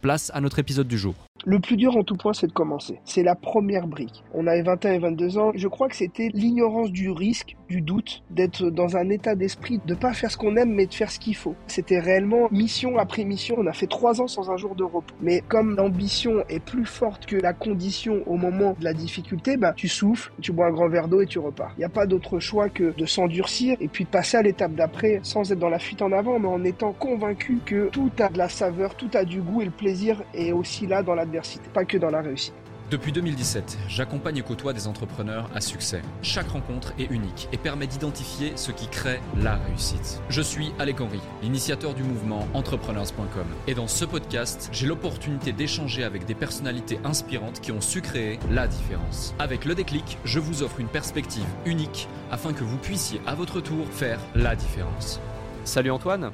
place à notre épisode du jour. Le plus dur en tout point, c'est de commencer. C'est la première brique. On avait 21 et 22 ans. Je crois que c'était l'ignorance du risque, du doute, d'être dans un état d'esprit, de pas faire ce qu'on aime, mais de faire ce qu'il faut. C'était réellement mission après mission. On a fait trois ans sans un jour de repos. Mais comme l'ambition est plus forte que la condition au moment de la difficulté, bah, tu souffles, tu bois un grand verre d'eau et tu repars. Il n'y a pas d'autre choix que de s'endurcir et puis de passer à l'étape d'après sans être dans la fuite en avant, mais en étant convaincu que tout a de la saveur, tout a du goût et le plaisir est aussi là dans la pas que dans la réussite. Depuis 2017, j'accompagne et côtoie des entrepreneurs à succès. Chaque rencontre est unique et permet d'identifier ce qui crée la réussite. Je suis Alec Henry, l'initiateur du mouvement entrepreneurs.com. Et dans ce podcast, j'ai l'opportunité d'échanger avec des personnalités inspirantes qui ont su créer la différence. Avec le déclic, je vous offre une perspective unique afin que vous puissiez à votre tour faire la différence. Salut Antoine.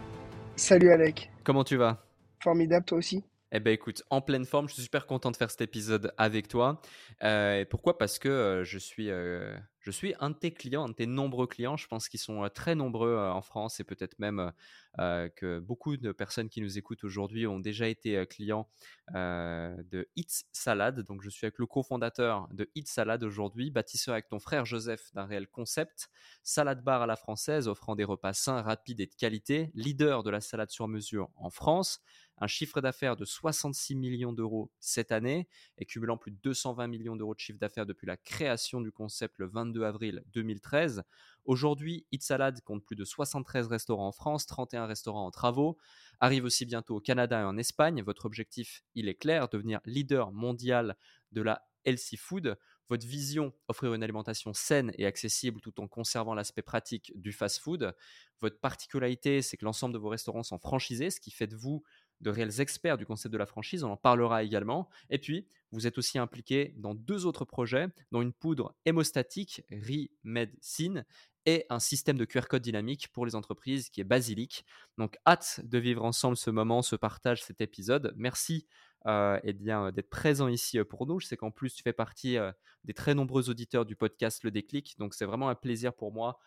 Salut Alec. Comment tu vas? Formidable toi aussi eh ben écoute, en pleine forme, je suis super content de faire cet épisode avec toi. Euh, pourquoi? Parce que je suis, un de tes clients, un de tes nombreux clients. Je pense qu'ils sont très nombreux en France et peut-être même que beaucoup de personnes qui nous écoutent aujourd'hui ont déjà été clients de Eats Salad. Donc je suis avec le cofondateur de Eats Salad aujourd'hui, bâtisseur avec ton frère Joseph d'un réel concept, salade bar à la française offrant des repas sains, rapides et de qualité, leader de la salade sur mesure en France un chiffre d'affaires de 66 millions d'euros cette année et cumulant plus de 220 millions d'euros de chiffre d'affaires depuis la création du concept le 22 avril 2013. Aujourd'hui, Eat Salad compte plus de 73 restaurants en France, 31 restaurants en travaux, arrive aussi bientôt au Canada et en Espagne. Votre objectif, il est clair, devenir leader mondial de la healthy food. Votre vision, offrir une alimentation saine et accessible tout en conservant l'aspect pratique du fast-food. Votre particularité, c'est que l'ensemble de vos restaurants sont franchisés, ce qui fait de vous de réels experts du concept de la franchise, on en parlera également. Et puis, vous êtes aussi impliqué dans deux autres projets, dont une poudre hémostatique, ReMedicine, et un système de QR code dynamique pour les entreprises qui est Basilic. Donc, hâte de vivre ensemble ce moment, ce partage, cet épisode. Merci euh, eh bien, d'être présent ici euh, pour nous. Je sais qu'en plus, tu fais partie euh, des très nombreux auditeurs du podcast Le Déclic. Donc, c'est vraiment un plaisir pour moi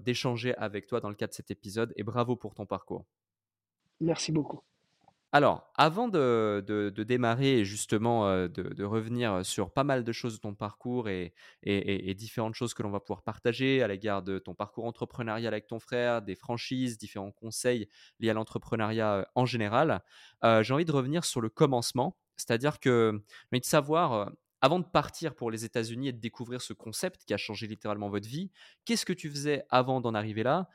d'échanger avec toi dans le cadre de cet épisode. Et bravo pour ton parcours. Merci beaucoup. Alors, avant de, démarrer et justement de, revenir sur pas mal de choses de ton parcours et, différentes choses que l'on va pouvoir partager à l'égard de ton parcours entrepreneurial avec ton frère, des franchises, différents conseils liés à l'entrepreneuriat en général, j'ai envie de revenir sur le commencement. C'est-à-dire que envie de savoir, avant de partir pour les États-Unis et de découvrir ce concept qui a changé littéralement votre vie, qu'est-ce que tu faisais avant d'en arriver là?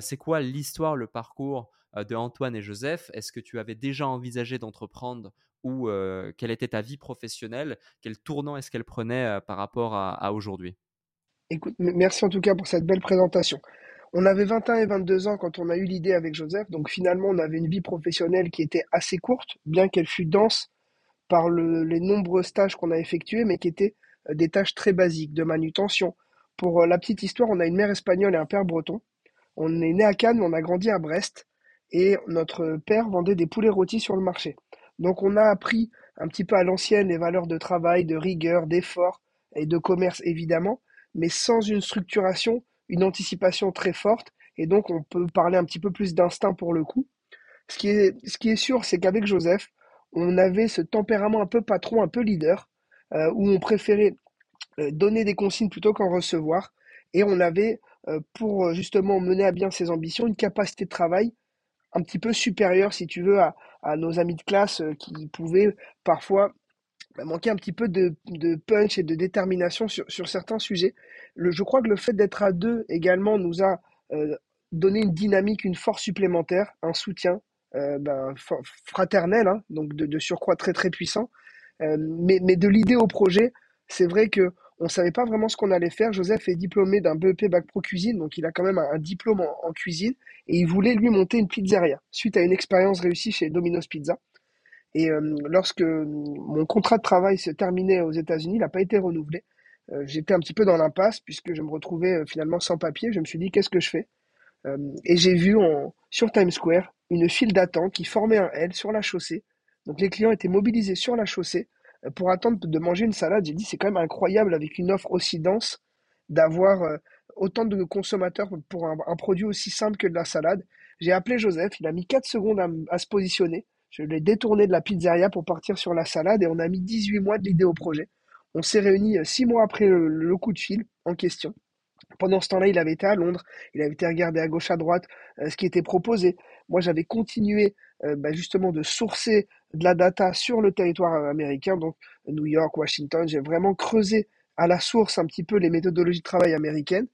C'est quoi l'histoire, le parcours de Antoine et Joseph Est-ce que tu avais déjà envisagé d'entreprendre ou quelle était ta vie professionnelle? Quel tournant est-ce qu'elle prenait par rapport à, aujourd'hui? Écoute, merci en tout cas pour cette belle présentation. On avait 21 et 22 ans quand on a eu l'idée avec Joseph, donc finalement on avait une vie professionnelle qui était assez courte, bien qu'elle fût dense par les nombreux stages qu'on a effectués, mais qui étaient des tâches très basiques, de manutention. Pour la petite histoire, on a une mère espagnole et un père breton. On est né à Cannes, mais on a grandi à Brest et notre père vendait des poulets rôtis sur le marché. Donc on a appris un petit peu à l'ancienne les valeurs de travail, de rigueur, d'effort et de commerce évidemment, mais sans une structuration, une anticipation très forte, et donc on peut parler un petit peu plus d'instinct pour le coup. Ce qui est, ce qui est sûr, c'est qu'avec Joseph, on avait ce tempérament un peu patron, un peu leader, euh, où on préférait euh, donner des consignes plutôt qu'en recevoir, et on avait pour justement mener à bien ses ambitions, une capacité de travail un petit peu supérieure, si tu veux, à, nos amis de classe qui pouvaient parfois bah, manquer un petit peu de, punch et de détermination sur, certains sujets. Le, je crois que le fait d'être à deux également nous a euh, donné une dynamique, une force supplémentaire, un soutien euh, ben, fraternel, hein, donc de, surcroît très très puissant. Euh, mais de l'idée au projet, c'est vrai que on savait pas vraiment ce qu'on allait faire. Joseph est diplômé d'un BEP Bac Pro Cuisine, donc il a quand même un, diplôme en, cuisine, et il voulait lui monter une pizzeria suite à une expérience réussie chez Domino's Pizza. Et euh, lorsque mon contrat de travail se terminait aux États-Unis, il n'a pas été renouvelé. Euh, j'étais un petit peu dans l'impasse puisque je me retrouvais euh, finalement sans papier. Je me suis dit qu'est-ce que je fais? Et j'ai vu en, sur Times Square une file d'attente qui formait un L sur la chaussée. Donc les clients étaient mobilisés sur la chaussée pour attendre de manger une salade. J'ai dit c'est quand même incroyable avec une offre aussi dense d'avoir autant de consommateurs pour un, produit aussi simple que de la salade. J'ai appelé Joseph, il a mis 4 secondes à se positionner. Je l'ai détourné de la pizzeria pour partir sur la salade et on a mis 18 mois de l'idée au projet. On s'est réunis 6 mois après le, coup de fil en question. Pendant ce temps-là, il avait été à Londres, il avait été regardé à gauche, à droite, euh, ce qui était proposé. Moi, j'avais continué euh, bah, justement de sourcer de la data sur le territoire euh, américain, donc New York, Washington. J'ai vraiment creusé à la source un petit peu les méthodologies de travail américaines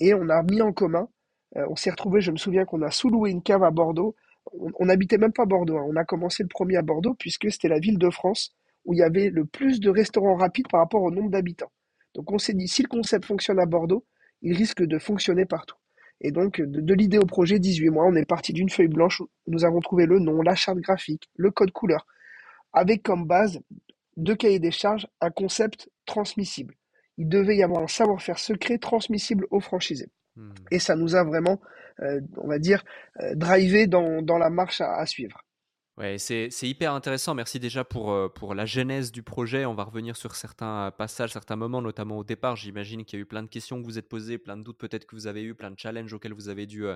et on a mis en commun. on s'est retrouvé, je me souviens qu'on a sous-loué une cave à Bordeaux on n'habitait même pas Bordeaux. Hein. On a commencé le premier à Bordeaux puisque c'était la ville de France où il y avait le plus de restaurants rapides par rapport au nombre d'habitants. Donc on s'est dit, si le concept fonctionne à Bordeaux, il risque de fonctionner partout. Et donc, de, l'idée au projet, 18 mois, on est parti d'une feuille blanche où nous avons trouvé le nom, la charte graphique, le code couleur, avec comme base deux cahiers des charges, un concept transmissible. Il devait y avoir un savoir-faire secret transmissible aux franchisés. Hmm. Et ça nous a vraiment euh, on va dire, euh, dans, dans la marche à, suivre. Ouais, c'est hyper intéressant. Merci déjà pour, euh, pour la genèse du projet. On va revenir sur certains passages, certains moments, notamment au départ. J'imagine qu'il y a eu plein de questions que vous êtes posées, plein de doutes peut-être que vous avez eu, plein de challenges auxquels vous avez dû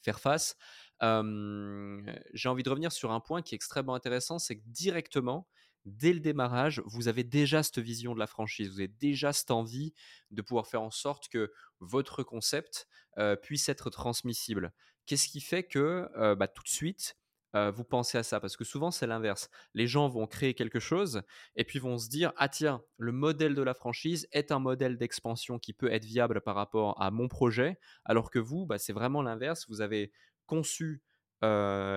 faire face. J'ai envie de revenir sur un point qui est extrêmement intéressant, c'est que directement, dès le démarrage, vous avez déjà cette vision de la franchise, vous avez déjà cette envie de pouvoir faire en sorte que votre concept euh, puisse être transmissible. Qu'est-ce qui fait que euh, bah, tout de suite, euh, vous pensez à ça? Parce que souvent, c'est l'inverse. Les gens vont créer quelque chose et puis vont se dire, ah tiens, le modèle de la franchise est un modèle d'expansion qui peut être viable par rapport à mon projet, alors que vous, bah, c'est vraiment l'inverse. Vous avez conçu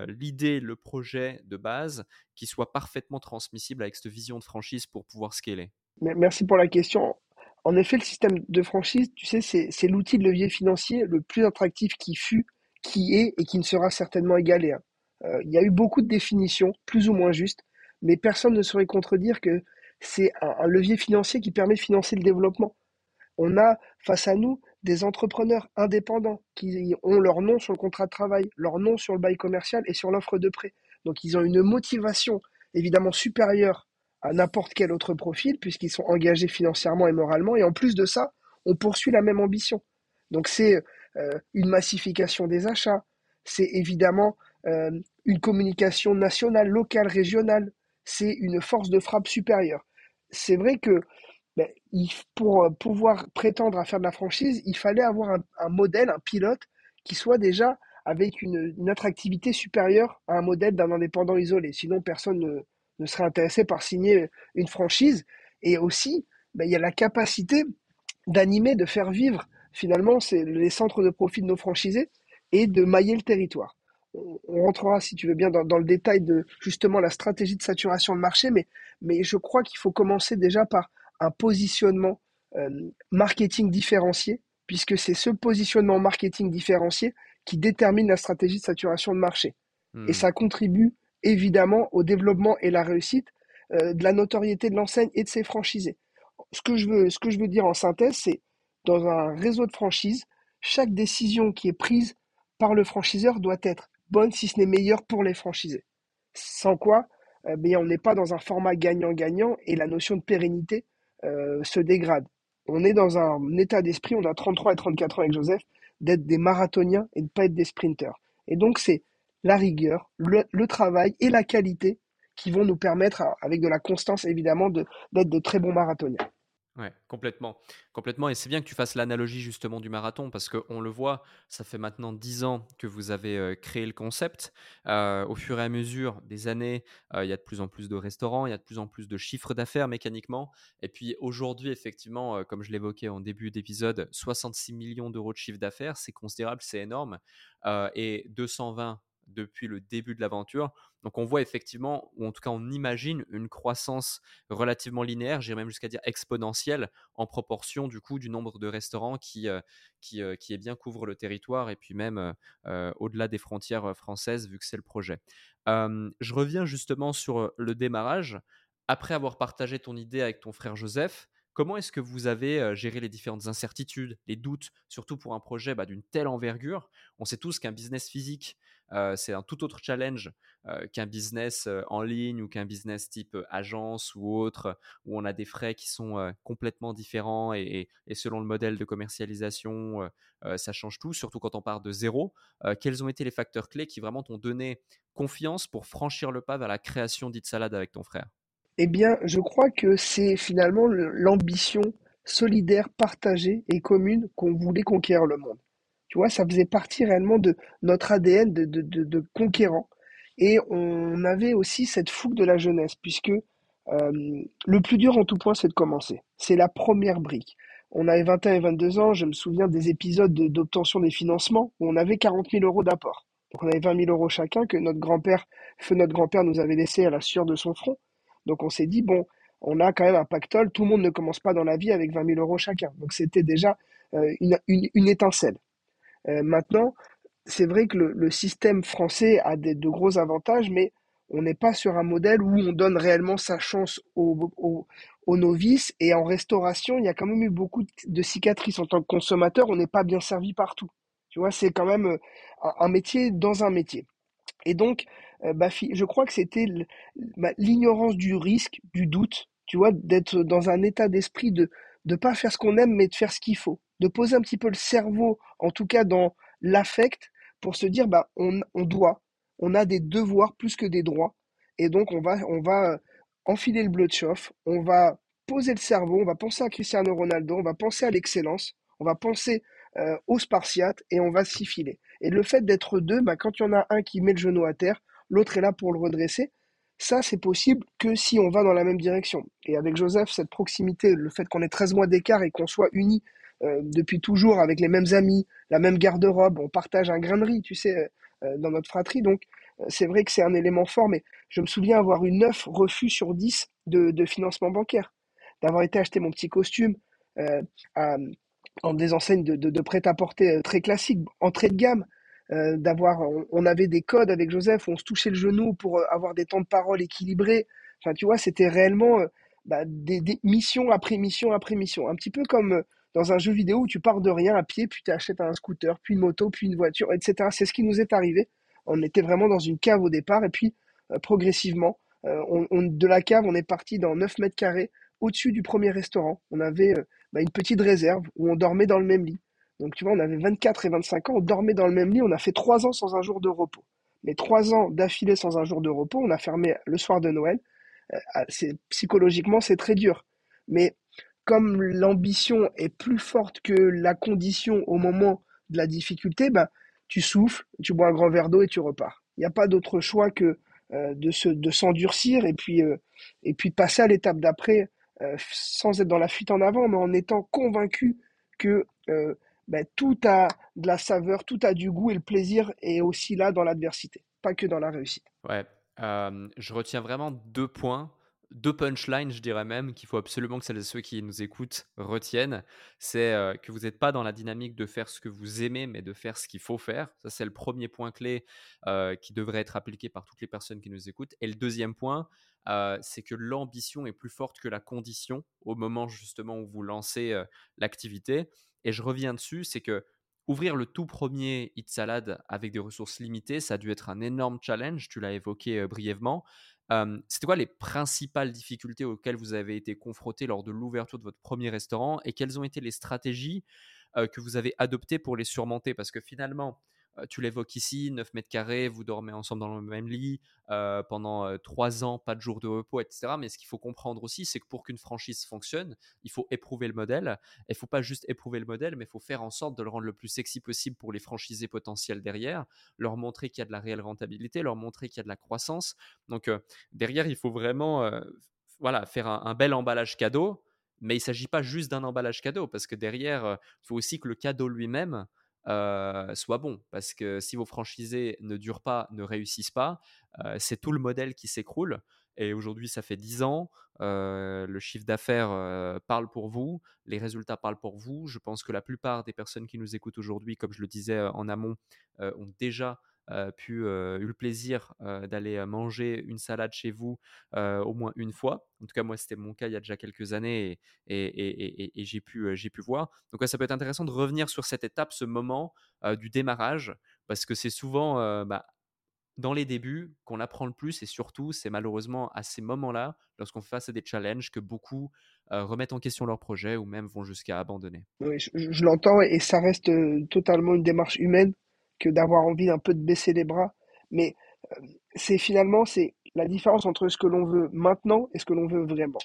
l'idée, le projet de base qui soit parfaitement transmissible avec cette vision de franchise pour pouvoir scaler Merci pour la question. En effet, le système de franchise, tu sais, c'est l'outil de levier financier le plus attractif qui fut, qui est et qui ne sera certainement égalé. Hein. Euh, il y a eu beaucoup de définitions, plus ou moins justes, mais personne ne saurait contredire que c'est un, levier financier qui permet de financer le développement. On a face à nous des entrepreneurs indépendants qui ont leur nom sur le contrat de travail, leur nom sur le bail commercial et sur l'offre de prêt. Donc ils ont une motivation évidemment supérieure à n'importe quel autre profil, puisqu'ils sont engagés financièrement et moralement. Et en plus de ça, on poursuit la même ambition. Donc c'est euh, une massification des achats, c'est évidemment euh, une communication nationale, locale, régionale, c'est une force de frappe supérieure. C'est vrai que ben, pour euh, pouvoir prétendre à faire de la franchise, il fallait avoir un, modèle, un pilote qui soit déjà avec une, attractivité supérieure à un modèle d'un indépendant isolé. Sinon, personne ne, serait intéressé par signer une franchise. Et aussi, ben, il y a la capacité d'animer, de faire vivre finalement les centres de profit de nos franchisés et de mailler le territoire. On, rentrera, si tu veux bien, dans, le détail de justement la stratégie de saturation de marché, mais, mais je crois qu'il faut commencer déjà par un positionnement euh, marketing différencié, puisque c'est ce positionnement marketing différencié qui détermine la stratégie de saturation de marché. Et hmm. ça contribue évidemment au développement et la réussite euh, de la notoriété de l'enseigne et de ses franchisés. Ce que je veux, ce que je veux dire en synthèse, c'est dans un réseau de franchises, chaque décision qui est prise par le franchiseur doit être bonne, si ce n'est meilleure pour les franchisés. Sans quoi, euh, ben, on n'est pas dans un format gagnant-gagnant et la notion de pérennité euh, se dégrade. On est dans un état d'esprit, on a 33 et 34 ans avec Joseph, d'être des marathoniens et de ne pas être des sprinteurs. Et donc, c'est la rigueur, le, travail et la qualité qui vont nous permettre, avec de la constance évidemment, d'être de, très bons marathoniens. Ouais, complètement. Complètement. Et c'est bien que tu fasses l'analogie justement du marathon parce qu'on le voit, ça fait maintenant 10 ans que vous avez euh, créé le concept. Euh, au fur et à mesure des années, euh, il y a de plus en plus de restaurants, il y a de plus en plus de chiffres d'affaires mécaniquement. Et puis aujourd'hui, effectivement, comme je l'évoquais en début d'épisode, 66 millions d'euros de chiffre d'affaires, c'est considérable, c'est énorme. et 220 depuis le début de l'aventure. Donc on voit effectivement, ou en tout cas on imagine une croissance relativement linéaire, j'irais même jusqu'à dire exponentielle, en proportion du coup du nombre de restaurants qui, euh, qui, euh, qui est bien couvre le territoire et puis même euh, au-delà des frontières françaises vu que c'est le projet. je reviens justement sur le démarrage. Après avoir partagé ton idée avec ton frère Joseph, Comment est-ce que vous avez géré les différentes incertitudes, les doutes, surtout pour un projet bah, d'une telle envergure? On sait tous qu'un business physique, c'est un tout autre challenge qu'un business en ligne ou qu'un business type agence ou autre, où on a des frais qui sont complètement différents et, selon le modèle de commercialisation, ça change tout, surtout quand on part de zéro. quels ont été les facteurs clés qui vraiment t'ont donné confiance pour franchir le pas vers la création d'It Salad avec ton frère? Eh bien, je crois que c'est finalement l'ambition solidaire, partagée et commune qu'on voulait conquérir le monde. Tu vois, ça faisait partie réellement de notre ADN de, de, de, conquérant. Et on avait aussi cette fougue de la jeunesse, puisque euh, le plus dur en tout point, c'est de commencer. C'est la première brique. On avait 21 et 22 ans, je me souviens des épisodes d'obtention des financements où on avait 40 000 euros d'apport. Donc on avait 20 000 euros chacun que notre grand-père, feu notre grand-père nous avait laissé à la sueur de son front. Donc on s'est dit, bon, on a quand même un pactole, tout le monde ne commence pas dans la vie avec 20 000 euros chacun. Donc c'était déjà euh, une, étincelle. Euh, maintenant, c'est vrai que le, système français a de gros avantages, mais on n'est pas sur un modèle où on donne réellement sa chance aux, novices. Et en restauration, il y a quand même eu beaucoup de cicatrices. En tant que consommateur, on n'est pas bien servi partout. Tu vois, c'est quand même euh, un métier dans un métier. Et donc, euh, bah, je crois que c'était bah, l'ignorance du risque, du doute, tu vois, d'être dans un état d'esprit de ne pas faire ce qu'on aime, mais de faire ce qu'il faut. De poser un petit peu le cerveau, en tout cas dans l'affect, pour se dire, bah, on, doit, on a des devoirs plus que des droits. Et donc, on va, on va euh, enfiler le bleu de chauffe, on va poser le cerveau, on va penser à Cristiano Ronaldo, on va penser à l'excellence, on va penser euh, aux Spartiates et on va s'y filer. Et le fait d'être deux, bah, quand il y en a un qui met le genou à terre, l'autre est là pour le redresser. Ça, c'est possible que si on va dans la même direction. Et avec Joseph, cette proximité, le fait qu'on ait 13 mois d'écart et qu'on soit unis euh, depuis toujours avec les mêmes amis, la même garde-robe, on partage un grain de riz, tu sais, euh, dans notre fratrie. Donc, euh, c'est vrai que c'est un élément fort, mais je me souviens avoir eu 9 refus sur 10 de, financement bancaire, d'avoir été acheter mon petit costume à, en des enseignes de, de, prêt-à-porter très classiques, entrée de gamme, euh, d'avoir, on, avait des codes avec Joseph où on se touchait le genou pour euh, avoir des temps de parole équilibrés. Enfin, tu vois, c'était réellement euh, bah, des, missions après mission après mission. Un petit peu comme dans un jeu vidéo où tu pars de rien à pied, puis tu achètes un scooter, puis une moto, puis une voiture, etc. C'est ce qui nous est arrivé. On était vraiment dans une cave au départ, et puis progressivement, on, de la cave, on est parti dans 9 mètres carrés au-dessus du premier restaurant. On avait bah, une petite réserve où on dormait dans le même lit. Donc tu vois, on avait 24 et 25 ans, on dormait dans le même lit, on a fait trois ans sans un jour de repos. Mais trois ans d'affilée sans un jour de repos, on a fermé le soir de Noël. Euh, ah, psychologiquement, c'est très dur. Mais comme l'ambition est plus forte que la condition au moment de la difficulté, ben, tu souffles, tu bois un grand verre d'eau et tu repars. Il n'y a pas d'autre choix que euh, de, se, de s'endurcir et puis, euh, et puis passer à l'étape d'après sans être dans la fuite en avant, mais en étant convaincu que ben, tout a de la saveur, tout a du goût et le plaisir est aussi là dans l'adversité, pas que dans la réussite. Ouais, euh, je retiens vraiment deux points, deux punchlines, je dirais même, qu'il faut absolument que celles et ceux qui nous écoutent retiennent. C'est euh, que vous n'êtes pas dans la dynamique de faire ce que vous aimez, mais de faire ce qu'il faut faire. Ça, c'est le premier point clé euh, qui devrait être appliqué par toutes les personnes qui nous écoutent. Et le deuxième point, c'est que l'ambition est plus forte que la condition au moment justement où vous lancez l'activité. Et je reviens dessus, c'est que ouvrir le tout premier Hit Salad avec des ressources limitées, ça a dû être un énorme challenge. Tu l'as évoqué brièvement. C'était quoi les principales difficultés auxquelles vous avez été confrontés lors de l'ouverture de votre premier restaurant et quelles ont été les stratégies que vous avez adoptées pour les surmonter? Parce que finalement, tu l'évoques ici, 9 mètres carrés, vous dormez ensemble dans le même lit pendant 3 ans, pas de jours de repos, etc. Mais ce qu'il faut comprendre aussi, c'est que pour qu'une franchise fonctionne, il faut éprouver le modèle. Il ne faut pas juste éprouver le modèle, mais il faut faire en sorte de le rendre le plus sexy possible pour les franchisés potentiels derrière, leur montrer qu'il y a de la réelle rentabilité, leur montrer qu'il y a de la croissance. Donc derrière, il faut vraiment voilà, faire un, bel emballage cadeau. Mais il ne s'agit pas juste d'un emballage cadeau, parce que derrière, il faut aussi que le cadeau lui-même euh, soit bon. Parce que si vos franchisés ne durent pas, ne réussissent pas, euh, c'est tout le modèle qui s'écroule. Et aujourd'hui, ça fait 10 ans. Euh, le chiffre d'affaires parle pour vous, les résultats parlent pour vous. Je pense que la plupart des personnes qui nous écoutent aujourd'hui, comme je le disais en amont, ont déjà pu eu le plaisir d'aller manger une salade chez vous au moins une fois. En tout cas, moi, c'était mon cas il y a déjà quelques années et, j'ai pu, pu voir. Donc, ça peut être intéressant de revenir sur cette étape, ce moment du démarrage, parce que c'est souvent bah, dans les débuts qu'on apprend le plus et surtout, c'est malheureusement à ces moments-là, lorsqu'on fait face à des challenges, que beaucoup remettent en question leur projet ou même vont jusqu'à abandonner. Oui, je l'entends et ça reste totalement une démarche humaine que d'avoir envie un peu de baisser les bras. Mais euh, c'est finalement c'est la différence entre ce que l'on veut maintenant et ce que l'on veut vraiment.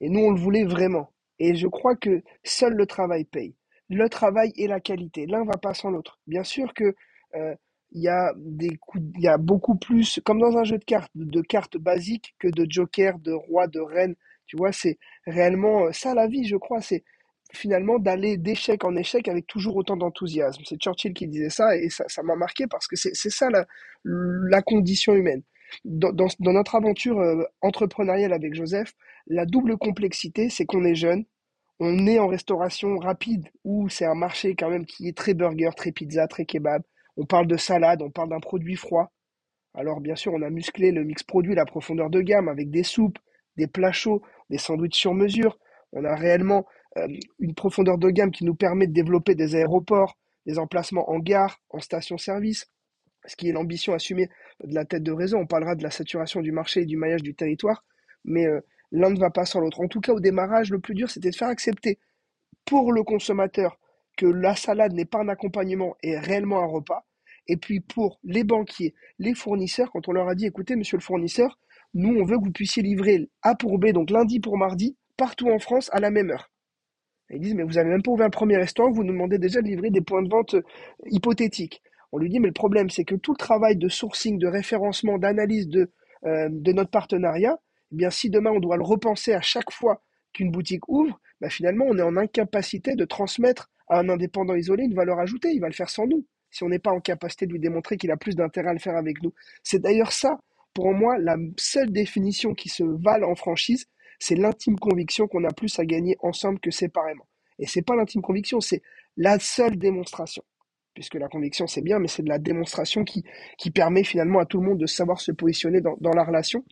Et nous, on le voulait vraiment. Et je crois que seul le travail paye. Le travail et la qualité. L'un va pas sans l'autre. Bien sûr que euh, il y a il y a beaucoup plus, comme dans un jeu de cartes, de cartes basiques que de joker, de roi, de reine. Tu vois, c'est réellement euh, ça la vie, je crois. C'est finalement d'aller d'échec en échec avec toujours autant d'enthousiasme. C'est Churchill qui disait ça et ça m'a marqué parce que c'est ça la, la, condition humaine. Dans, dans, notre aventure euh, entrepreneuriale avec Joseph, la double complexité, c'est qu'on est jeune, on est en restauration rapide où c'est un marché quand même qui est très burger, très pizza, très kebab. On parle de salade, on parle d'un produit froid. Alors bien sûr, on a musclé le mix produit, la profondeur de gamme avec des soupes, des plats chauds, des sandwichs sur mesure. On a réellement une profondeur de gamme qui nous permet de développer des aéroports, des emplacements en gare, en station-service, ce qui est l'ambition assumée de la tête de réseau. On parlera de la saturation du marché et du maillage du territoire, mais euh, l'un ne va pas sans l'autre. En tout cas, au démarrage, le plus dur, c'était de faire accepter pour le consommateur que la salade n'est pas un accompagnement et réellement un repas. Et puis pour les banquiers, les fournisseurs, quand on leur a dit, écoutez, monsieur le fournisseur, nous, on veut que vous puissiez livrer A pour B, donc lundi pour mardi, partout en France à la même heure. Ils disent, mais vous n'avez même pas ouvert un premier restaurant, vous nous demandez déjà de livrer des points de vente euh, hypothétiques. On lui dit, mais le problème, c'est que tout le travail de sourcing, de référencement, d'analyse de, euh, notre partenariat, eh si demain on doit le repenser à chaque fois qu'une boutique ouvre, bah, finalement, on est en incapacité de transmettre à un indépendant isolé une valeur ajoutée. Il va le faire sans nous, si on n'est pas en capacité de lui démontrer qu'il a plus d'intérêt à le faire avec nous. C'est d'ailleurs ça, pour moi, la seule définition qui se vale en franchise, c'est l'intime conviction qu'on a plus à gagner ensemble que séparément. Et c'est pas l'intime conviction, c'est la seule démonstration. Puisque la conviction c'est bien, mais c'est de la démonstration qui, qui permet finalement à tout le monde de savoir se positionner dans, dans la relation.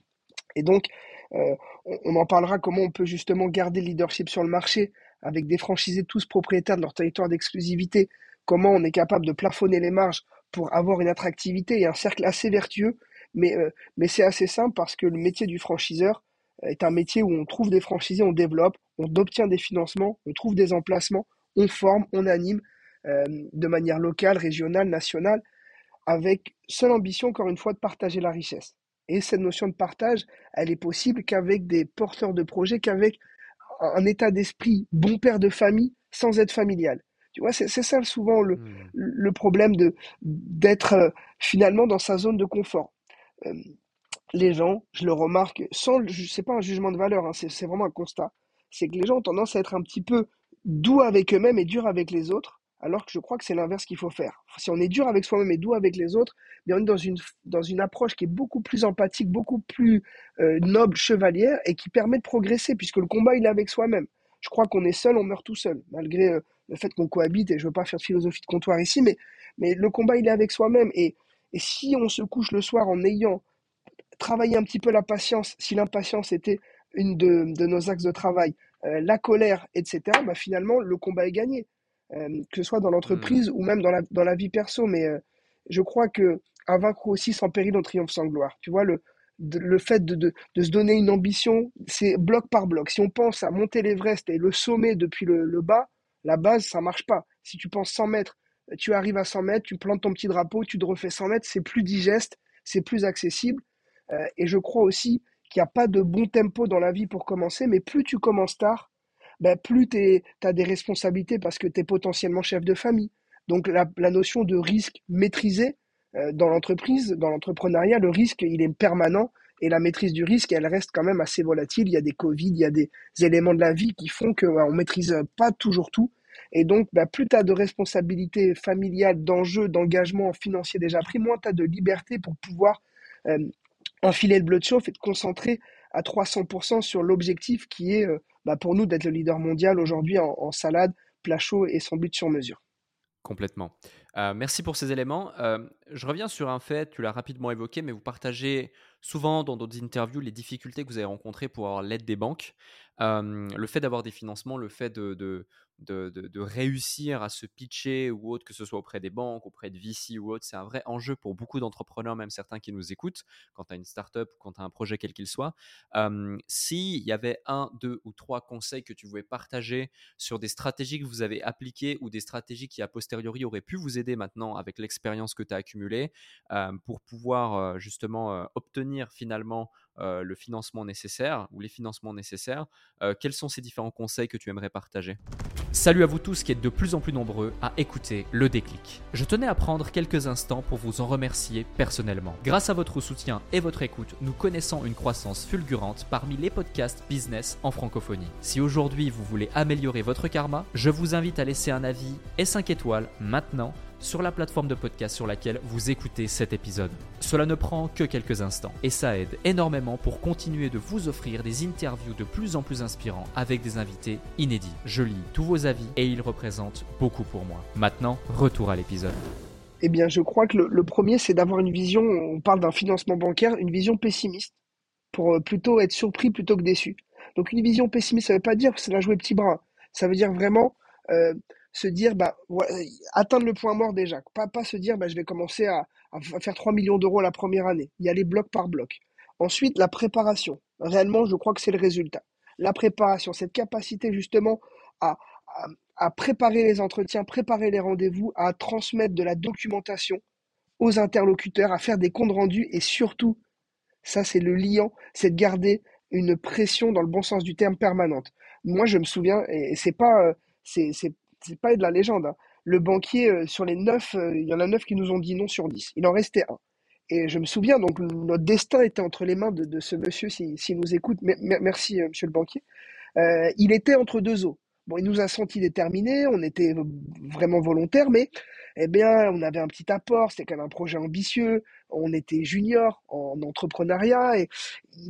Et donc, euh, on, en parlera comment on peut justement garder le leadership sur le marché avec des franchisés tous propriétaires de leur territoire d'exclusivité, comment on est capable de plafonner les marges pour avoir une attractivité et un cercle assez vertueux. Mais, euh, mais c'est assez simple parce que le métier du franchiseur, est un métier où on trouve des franchisés, on développe, on obtient des financements, on trouve des emplacements, on forme, on anime euh, de manière locale, régionale, nationale, avec seule ambition, encore une fois, de partager la richesse. Et cette notion de partage, elle est possible qu'avec des porteurs de projets, qu'avec un état d'esprit bon père de famille sans être familial. Tu vois, c'est ça souvent le, mmh. le problème de d'être euh, finalement dans sa zone de confort. Euh, les gens, je le remarque, sans, c'est pas un jugement de valeur, hein, c'est vraiment un constat, c'est que les gens ont tendance à être un petit peu doux avec eux-mêmes et durs avec les autres, alors que je crois que c'est l'inverse qu'il faut faire. Si on est dur avec soi-même et doux avec les autres, bien on est dans une, dans une approche qui est beaucoup plus empathique, beaucoup plus euh, noble, chevalière, et qui permet de progresser, puisque le combat, il est avec soi-même. Je crois qu'on est seul, on meurt tout seul, malgré euh, le fait qu'on cohabite, et je veux pas faire de philosophie de comptoir ici, mais, mais le combat, il est avec soi-même. Et, et si on se couche le soir en ayant travailler un petit peu la patience, si l'impatience était une de, nos axes de travail, euh, la colère, etc., bah finalement, le combat est gagné, euh, que ce soit dans l'entreprise mmh. ou même dans la, dans la vie perso. Mais euh, je crois que à vaincre aussi sans péril, on triomphe sans gloire. Tu vois, le, le fait de, de, de, se donner une ambition, c'est bloc par bloc. Si on pense à monter l'Everest et le sommet depuis le, le, bas, la base, ça marche pas. Si tu penses 100 mètres tu arrives à 100 mètres, tu plantes ton petit drapeau, tu te refais 100 mètres, c'est plus digeste, c'est plus accessible. Euh, et je crois aussi qu'il n'y a pas de bon tempo dans la vie pour commencer, mais plus tu commences tard, ben plus tu as des responsabilités parce que tu es potentiellement chef de famille. Donc la, notion de risque maîtrisé euh, dans l'entreprise, dans l'entrepreneuriat, le risque, il est permanent et la maîtrise du risque, elle reste quand même assez volatile. Il y a des Covid, il y a des éléments de la vie qui font qu'on ne maîtrise pas toujours tout. Et donc, bah, plus tu as de responsabilités familiales, d'enjeux, d'engagement financier déjà pris, moins tu as de liberté pour pouvoir euh, enfiler le bleu de chauffe et te concentrer à 300% sur l'objectif qui est euh, bah, pour nous d'être le leader mondial aujourd'hui en, salade, plat chaud et but sur mesure. Complètement. Euh, merci pour ces éléments. je reviens sur un fait, tu l'as rapidement évoqué, mais vous partagez souvent dans d'autres interviews les difficultés que vous avez rencontrées pour avoir l'aide des banques. le fait d'avoir des financements, le fait de, de, réussir à se pitcher ou autre, que ce soit auprès des banques, auprès de VC ou autre, c'est un vrai enjeu pour beaucoup d'entrepreneurs, même certains qui nous écoutent, quand tu as une startup ou quand tu as un projet quel qu'il soit. S'il y avait un, deux ou trois conseils que tu voulais partager sur des stratégies que vous avez appliquées ou des stratégies qui, a posteriori, auraient pu vous aider maintenant avec l'expérience que tu as accumulée pour pouvoir justement obtenir finalement le financement nécessaire ou les financements nécessaires, quels sont ces différents conseils que tu aimerais partager? Salut à vous tous qui êtes de plus en plus nombreux à écouter le déclic. Je tenais à prendre quelques instants pour vous en remercier personnellement. Grâce à votre soutien et votre écoute, nous connaissons une croissance fulgurante parmi les podcasts business en francophonie. Si aujourd'hui vous voulez améliorer votre karma, je vous invite à laisser un avis et 5 étoiles maintenant sur la plateforme de podcast sur laquelle vous écoutez cet épisode. Cela ne prend que quelques instants et ça aide énormément pour continuer de vous offrir des interviews de plus en plus inspirants avec des invités inédits. Je lis tous vos avis et ils représentent beaucoup pour moi. Maintenant, retour à l'épisode. Eh bien, je crois que le, premier, c'est d'avoir une vision, on parle d'un financement bancaire, une vision pessimiste, pour euh, plutôt être surpris plutôt que déçu. Donc une vision pessimiste, ça ne veut pas dire que c'est la jouer petit bras. Ça veut dire vraiment euh, se dire, bah, atteindre le point mort déjà. Pas, pas se dire, bah, je vais commencer à, faire 3 millions d'euros la première année. Y aller bloc par bloc. Ensuite, la préparation. Réellement, je crois que c'est le résultat. La préparation, cette capacité justement à, à, préparer les entretiens, préparer les rendez-vous, à transmettre de la documentation aux interlocuteurs, à faire des comptes rendus et surtout, ça c'est le liant, c'est de garder une pression dans le bon sens du terme permanente. Moi, je me souviens, et c'est pas, euh, c'est, c'est pas de la légende. Hein. Le banquier, euh, sur les neuf, euh, il y en a neuf qui nous ont dit non sur dix. Il en restait un. Et je me souviens, donc notre destin était entre les mains de, ce monsieur, s'il nous écoute. merci, euh, monsieur le banquier. il était entre deux eaux. Bon, il nous a senti déterminés, on était vraiment volontaires, mais eh bien, on avait un petit apport, c'était quand même un projet ambitieux, on était junior en entrepreneuriat, et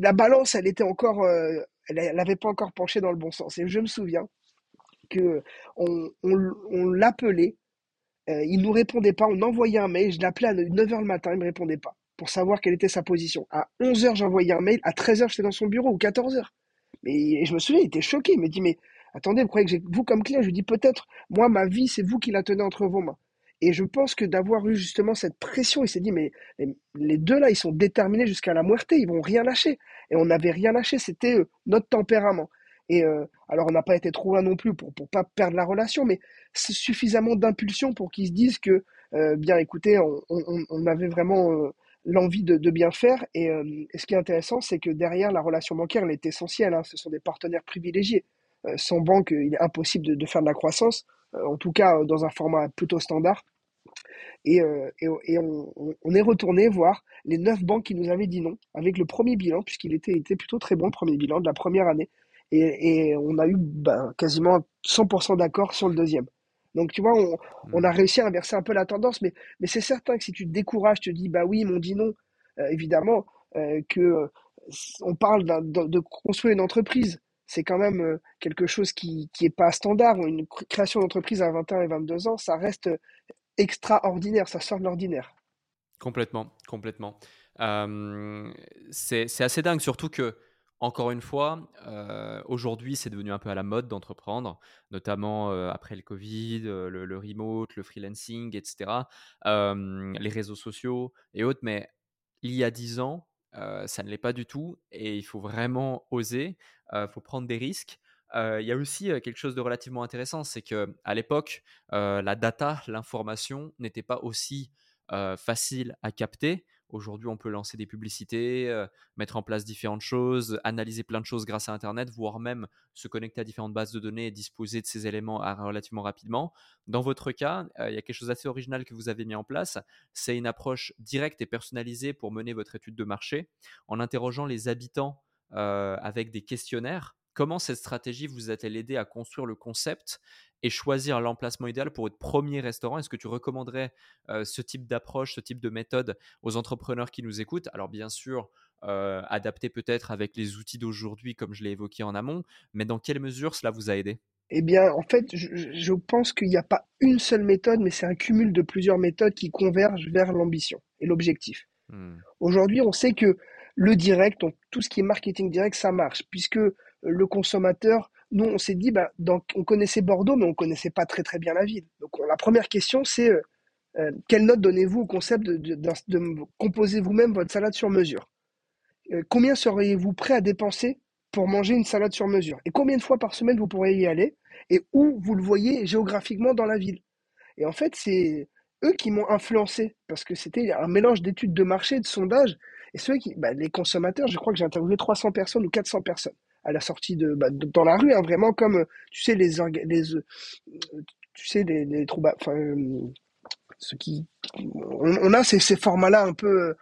la balance, elle était encore, elle n'avait pas encore penché dans le bon sens. Et je me souviens, on, l'appelait, euh, il nous répondait pas, on envoyait un mail, je l'appelais à 9h le matin, il me répondait pas, pour savoir quelle était sa position. À 11h, j'envoyais un mail, à 13h, j'étais dans son bureau, ou 14h. Mais je me souviens, il était choqué, il me dit, mais attendez, vous croyez que j'ai vous comme client Je lui dis, peut-être, moi, ma vie, c'est vous qui la tenez entre vos mains. Et je pense que d'avoir eu justement cette pression, il s'est dit, mais les deux là, ils sont déterminés jusqu'à la muerte, ils vont rien lâcher. Et on n'avait rien lâché, c'était euh, notre tempérament. Et euh, alors, on n'a pas été trop loin non plus pour ne pas perdre la relation, mais c'est suffisamment d'impulsion pour qu'ils se disent que, euh, bien écoutez, on, avait vraiment euh, l'envie de, bien faire. Et, ce qui est intéressant, c'est que derrière, la relation bancaire, elle est essentielle. Hein. ce sont des partenaires privilégiés. sans banque, il est impossible de, faire de la croissance, en tout cas dans un format plutôt standard. Et, on, est retourné voir les neuf banques qui nous avaient dit non, avec le premier bilan, puisqu'il était, était plutôt très bon, le premier bilan de la première année. Et, on a eu ben, quasiment 100% d'accord sur le deuxième. Donc, tu vois, on, hmm. a réussi à inverser un peu la tendance, mais, mais c'est certain que si tu te décourages, tu te dis, bah oui, ils m'ont dit non, euh, évidemment, euh, que euh, on parle de, construire une entreprise. C'est quand même quelque chose qui n'est pas standard. Une création d'entreprise à 21 et 22 ans, ça reste extraordinaire, ça sort de l'ordinaire. Complètement, complètement. c'est assez dingue, surtout que encore une fois, euh, aujourd'hui, c'est devenu un peu à la mode d'entreprendre, notamment euh, après le Covid, euh, le, remote, le freelancing, etc., les réseaux sociaux et autres. Mais il y a dix ans, ça ne l'est pas du tout et il faut vraiment oser, il faut prendre des risques. il y a aussi quelque chose de relativement intéressant, c'est que à l'époque, la data, l'information n'était pas aussi facile à capter. Aujourd'hui, on peut lancer des publicités, mettre en place différentes choses, analyser plein de choses grâce à Internet, voire même se connecter à différentes bases de données et disposer de ces éléments relativement rapidement. Dans votre cas, il y a quelque chose d'assez original que vous avez mis en place. C'est une approche directe et personnalisée pour mener votre étude de marché en interrogeant les habitants avec des questionnaires Comment cette stratégie vous a-t-elle aidé à construire le concept et choisir l'emplacement idéal pour votre premier restaurant? Est-ce que tu recommanderais ce type d'approche, ce type de méthode aux entrepreneurs qui nous écoutent? Alors bien sûr, adapté peut-être avec les outils d'aujourd'hui comme je l'ai évoqué en amont, mais dans quelle mesure cela vous a aidé? Eh bien, en fait, je, pense qu'il n'y a pas une seule méthode, mais c'est un cumul de plusieurs méthodes qui convergent vers l'ambition et l'objectif. Mmh. Aujourd'hui, on sait que le direct, donc tout ce qui est marketing direct, ça marche, puisque le consommateur, nous, on s'est dit, bah, on connaissait Bordeaux, mais on connaissait pas très très bien la ville. Donc la première question, c'est euh, euh, quelle note donnez-vous au concept de, composer vous-même votre salade sur mesure? Euh, Combien seriez-vous prêt à dépenser pour manger une salade sur mesure? Et combien de fois par semaine vous pourriez y aller? Et où vous le voyez géographiquement dans la ville? Et en fait, c'est eux qui m'ont influencé, parce que c'était un mélange d'études de marché, de sondages, et ceux qui, bah, les consommateurs, je crois que j'ai interviewé 300 personnes ou 400 personnes à la sortie de, bah, dans la rue, hein, vraiment comme tu sais les les tu sais les, les troubles, enfin ce qui on, a ces, ces formats-là un peu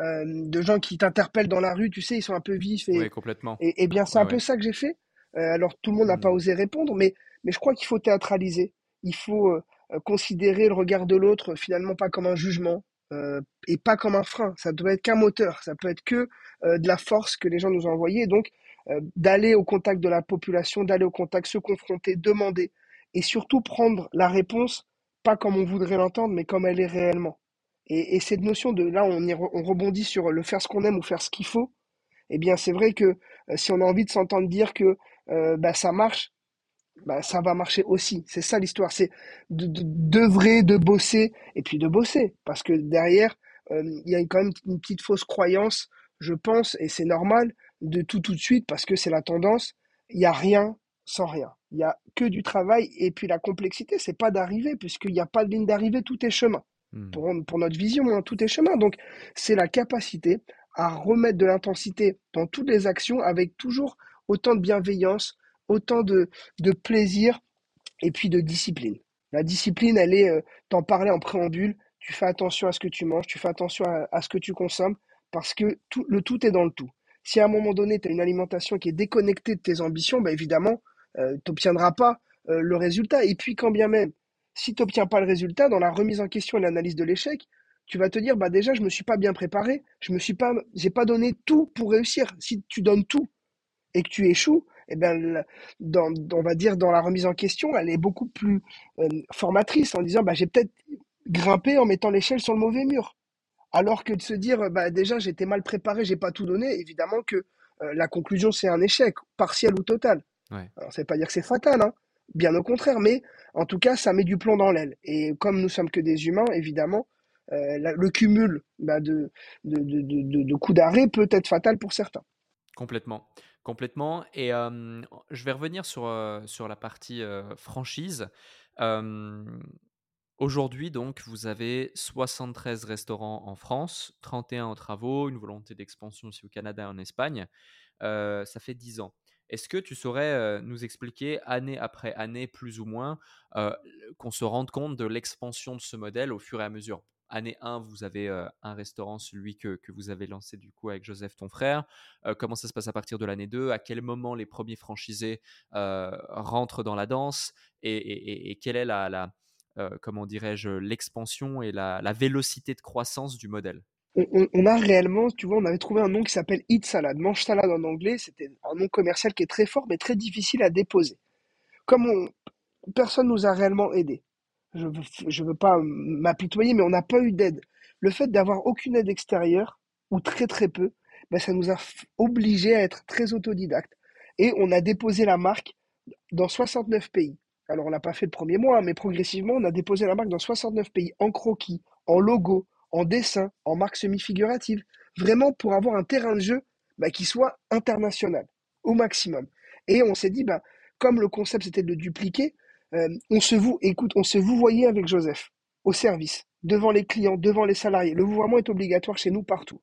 euh, de gens qui t'interpellent dans la rue, tu sais, ils sont un peu vifs et, oui, complètement. Et, bien c'est un peu ça que j'ai fait. Euh, alors tout le monde n'a pas mmh. osé répondre, mais mais je crois qu'il faut théâtraliser. Il faut euh, considérer le regard de l'autre finalement pas comme un jugement, euh, et pas comme un frein. Ça doit être qu'un moteur. Ça peut être que euh, de la force que les gens nous ont envoyée. Donc, euh, d'aller au contact de la population, d'aller au contact, se confronter, demander, et surtout prendre la réponse pas comme on voudrait l'entendre, mais comme elle est réellement. Et, cette notion de là, on, on rebondit sur le faire ce qu'on aime ou faire ce qu'il faut. Eh bien, c'est vrai que si on a envie de s'entendre dire que bah, ça marche, bah, ça va marcher aussi. C'est ça l'histoire, c'est d'œuvrer, de, de, bosser, et puis de bosser. Parce que derrière, il y a quand même une petite fausse croyance, je pense, et c'est normal, de tout tout de suite, parce que c'est la tendance. Il n'y a rien sans rien. Il n'y a que du travail, et puis la complexité, c'est pas d'arriver, puisqu'il n'y a pas de ligne d'arrivée, tout est chemin. Mmh. Pour, pour, notre vision, hein, tout est chemin. Donc, c'est la capacité à remettre de l'intensité dans toutes les actions avec toujours autant de bienveillance, autant de, de plaisir et puis de discipline. La discipline, elle est, euh, t'en parlais en préambule, tu fais attention à ce que tu manges, tu fais attention à, ce que tu consommes, parce que tout, le tout est dans le tout. Si à un moment donné, tu as une alimentation qui est déconnectée de tes ambitions, bah évidemment, euh, tu n'obtiendras pas euh, le résultat. Et puis, quand bien même, si tu n'obtiens pas le résultat, dans la remise en question et l'analyse de l'échec, tu vas te dire, bah déjà, je me suis pas bien préparé, je me suis pas, j'ai pas donné tout pour réussir. Si tu donnes tout et que tu échoues, eh ben, dans, on va dire dans la remise en question, elle est beaucoup plus euh, formatrice en disant bah, j'ai peut-être grimpé en mettant l'échelle sur le mauvais mur. Alors que de se dire bah, déjà j'étais mal préparé, j'ai pas tout donné, évidemment que euh, la conclusion c'est un échec, partiel ou total. Ouais. Alors ça veut pas dire que c'est fatal, hein. bien au contraire, mais en tout cas ça met du plomb dans l'aile. Et comme nous sommes que des humains, évidemment, euh, le cumul bah, de, de, de, de coups d'arrêt peut être fatal pour certains. Complètement. Complètement. Et je vais revenir sur, sur la partie franchise. Aujourd'hui, donc, vous avez 73 restaurants en France, 31 en travaux, une volonté d'expansion aussi au Canada et en Espagne. ça fait 10 ans. Est-ce que tu saurais nous expliquer, année après année, plus ou moins, qu'on se rende compte de l'expansion de ce modèle au fur et à mesure? Année 1, vous avez un restaurant, celui que, vous avez lancé du coup avec Joseph, ton frère. comment ça se passe à partir de l'année 2 À quel moment les premiers franchisés rentrent dans la danse? Et, quelle est la, comment dirais-je, l'expansion et la, vélocité de croissance du modèle? On, a réellement, tu vois, on avait trouvé un nom qui s'appelle Eat Salad, mange salade en anglais. C'était un nom commercial qui est très fort, mais très difficile à déposer. Comme on, personne nous a réellement aidés je ne veux pas m'apitoyer, mais on n'a pas eu d'aide. Le fait d'avoir aucune aide extérieure, ou très très peu, ben ça nous a obligés à être très autodidactes. Et on a déposé la marque dans 69 pays. Alors on l'a pas fait le premier mois, mais progressivement, on a déposé la marque dans 69 pays, en croquis, en logo, en dessin, en marque semi-figurative, vraiment pour avoir un terrain de jeu ben, qui soit international, au maximum. Et on s'est dit, ben, comme le concept c'était de dupliquer, euh, on se vous, écoute, on se vous voyait avec Joseph au service, devant les clients, devant les salariés. Le vouvoiement est obligatoire chez nous partout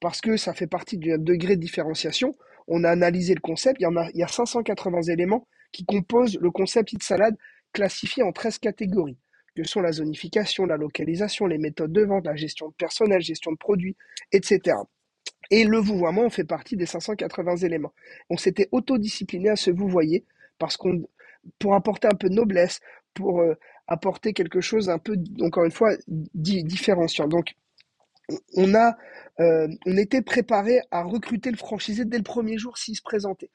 parce que ça fait partie d'un degré de différenciation. On a analysé le concept, il y, en a, il y a 580 éléments qui composent le concept Hit Salade classifié en 13 catégories, que sont la zonification, la localisation, les méthodes de vente, la gestion de personnel, gestion de produits, etc. Et le vouvoiement fait partie des 580 éléments. On s'était autodiscipliné à se vouvoyer parce qu'on, pour apporter un peu de noblesse, pour euh, apporter quelque chose un peu, encore une fois, différenciant. Donc, on a, euh, on était préparé à recruter le franchisé dès le premier jour s'il se présentait.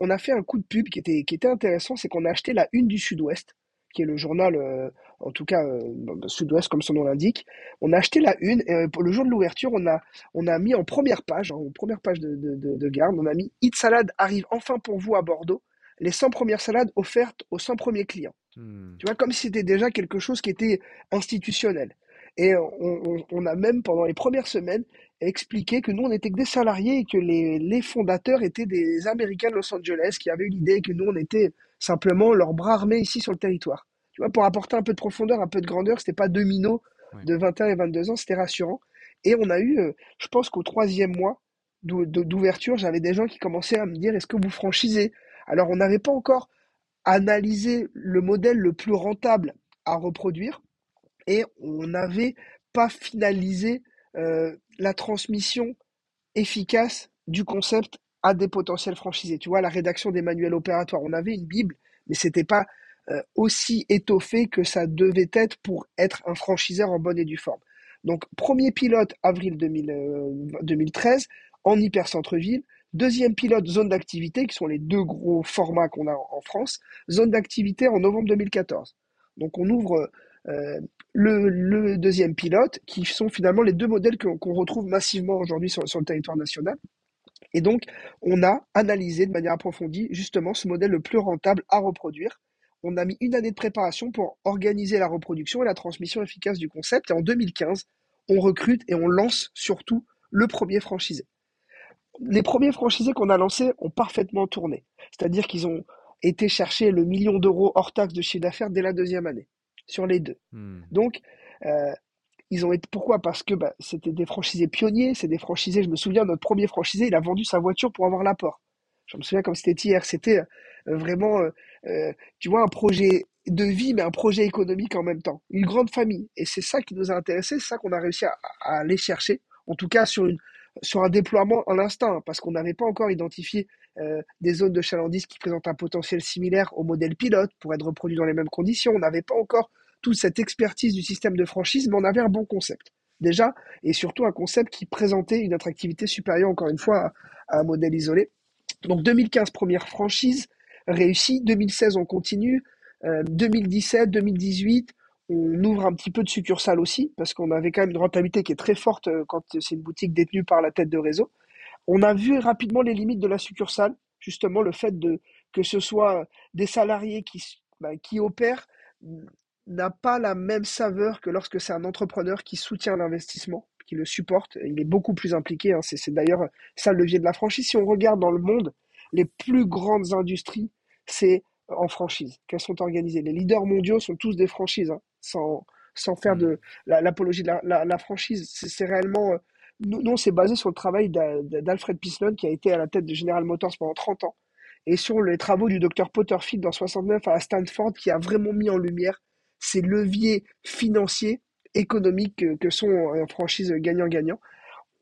On, a fait un coup de pub qui était, qui était intéressant, c'est qu'on a acheté la une du Sud-Ouest, qui est le journal, euh, en tout cas euh, Sud-Ouest comme son nom l'indique. On a acheté la une et pour le jour de l'ouverture, on a, on a mis en première page, en première page de, de, garde, on a mis Hit Salade arrive enfin pour vous à Bordeaux. Les 100 premières salades offertes aux 100 premiers clients. Hmm. Tu vois, comme si c'était déjà quelque chose qui était institutionnel. Et on, a même, pendant les premières semaines, expliqué que nous, on n'était que des salariés et que les, fondateurs étaient des Américains de Los Angeles qui avaient eu l'idée que nous, on était simplement leurs bras armés ici sur le territoire. Tu vois, pour apporter un peu de profondeur, un peu de grandeur, c'était pas deux minots de 21 et 22 ans, c'était rassurant. Et on a eu, euh, je pense qu'au troisième mois d'ouverture, j'avais des gens qui commençaient à me dire, est-ce que vous franchisez? Alors, on n'avait pas encore analysé le modèle le plus rentable à reproduire et on n'avait pas finalisé euh, la transmission efficace du concept à des potentiels franchisés. Tu vois, la rédaction des manuels opératoires, on avait une Bible, mais c'était pas euh, aussi étoffé que ça devait être pour être un franchiseur en bonne et due forme. Donc, premier pilote, avril 2013, euh, en hyper-centre-ville. Deuxième pilote, zone d'activité, qui sont les deux gros formats qu'on a en France. Zone d'activité en novembre 2014. Donc, on ouvre le, deuxième pilote, qui sont finalement les deux modèles qu'on retrouve massivement aujourd'hui sur, le territoire national. Et donc, on a analysé de manière approfondie justement ce modèle le plus rentable à reproduire. On a mis une année de préparation pour organiser la reproduction et la transmission efficace du concept. Et en 2015, on recrute et on lance surtout le premier franchisé. Les premiers franchisés qu'on a lancés ont parfaitement tourné. C'est-à-dire qu'ils ont été chercher le million d'euros hors taxe de chiffre d'affaires dès la deuxième année sur les deux. Hmm. Donc, euh, ils ont été pourquoi? Parce que bah, c'était des franchisés pionniers, c'est des franchisés. Je me souviens, notre premier franchisé, il a vendu sa voiture pour avoir l'apport. Je me souviens comme c'était hier. C'était euh, vraiment, euh, tu vois, un projet de vie, mais un projet économique en même temps. Une grande famille. Et c'est ça qui nous a intéressés, c'est ça qu'on a réussi à, aller chercher. En tout cas, sur, une, sur un déploiement en l'instant, parce qu'on n'avait pas encore identifié des zones de chalandise qui présentent un potentiel similaire au modèle pilote pour être reproduit dans les mêmes conditions. On n'avait pas encore toute cette expertise du système de franchise, mais on avait un bon concept déjà, et surtout un concept qui présentait une attractivité supérieure, encore une fois, à, un modèle isolé. Donc 2015, première franchise réussie, 2016, on continue, 2017, 2018, on ouvre un petit peu de succursales aussi, parce qu'on avait quand même une rentabilité qui est très forte euh, quand c'est une boutique détenue par la tête de réseau. On a vu rapidement les limites de la succursale, justement le fait de que ce soit des salariés qui, bah, qui opèrent n'a pas la même saveur que lorsque c'est un entrepreneur qui soutient l'investissement, qui le supporte. Il est beaucoup plus impliqué. Hein. C'est d'ailleurs ça le levier de la franchise. Si on regarde dans le monde, les plus grandes industries, c'est en franchise qu'elles sont organisées. Les leaders mondiaux sont tous des franchises, hein, sans, sans faire de mmh. l'apologie de la, la, franchise. C'est réellement... Euh, nous, c'est basé sur le travail d'Alfred Pislon, qui a été à la tête de General Motors pendant 30 ans, et sur les travaux du docteur Potterfield dans 69 à Stanford, qui a vraiment mis en lumière ces leviers financiers, économiques que, sont en franchise gagnant-gagnant.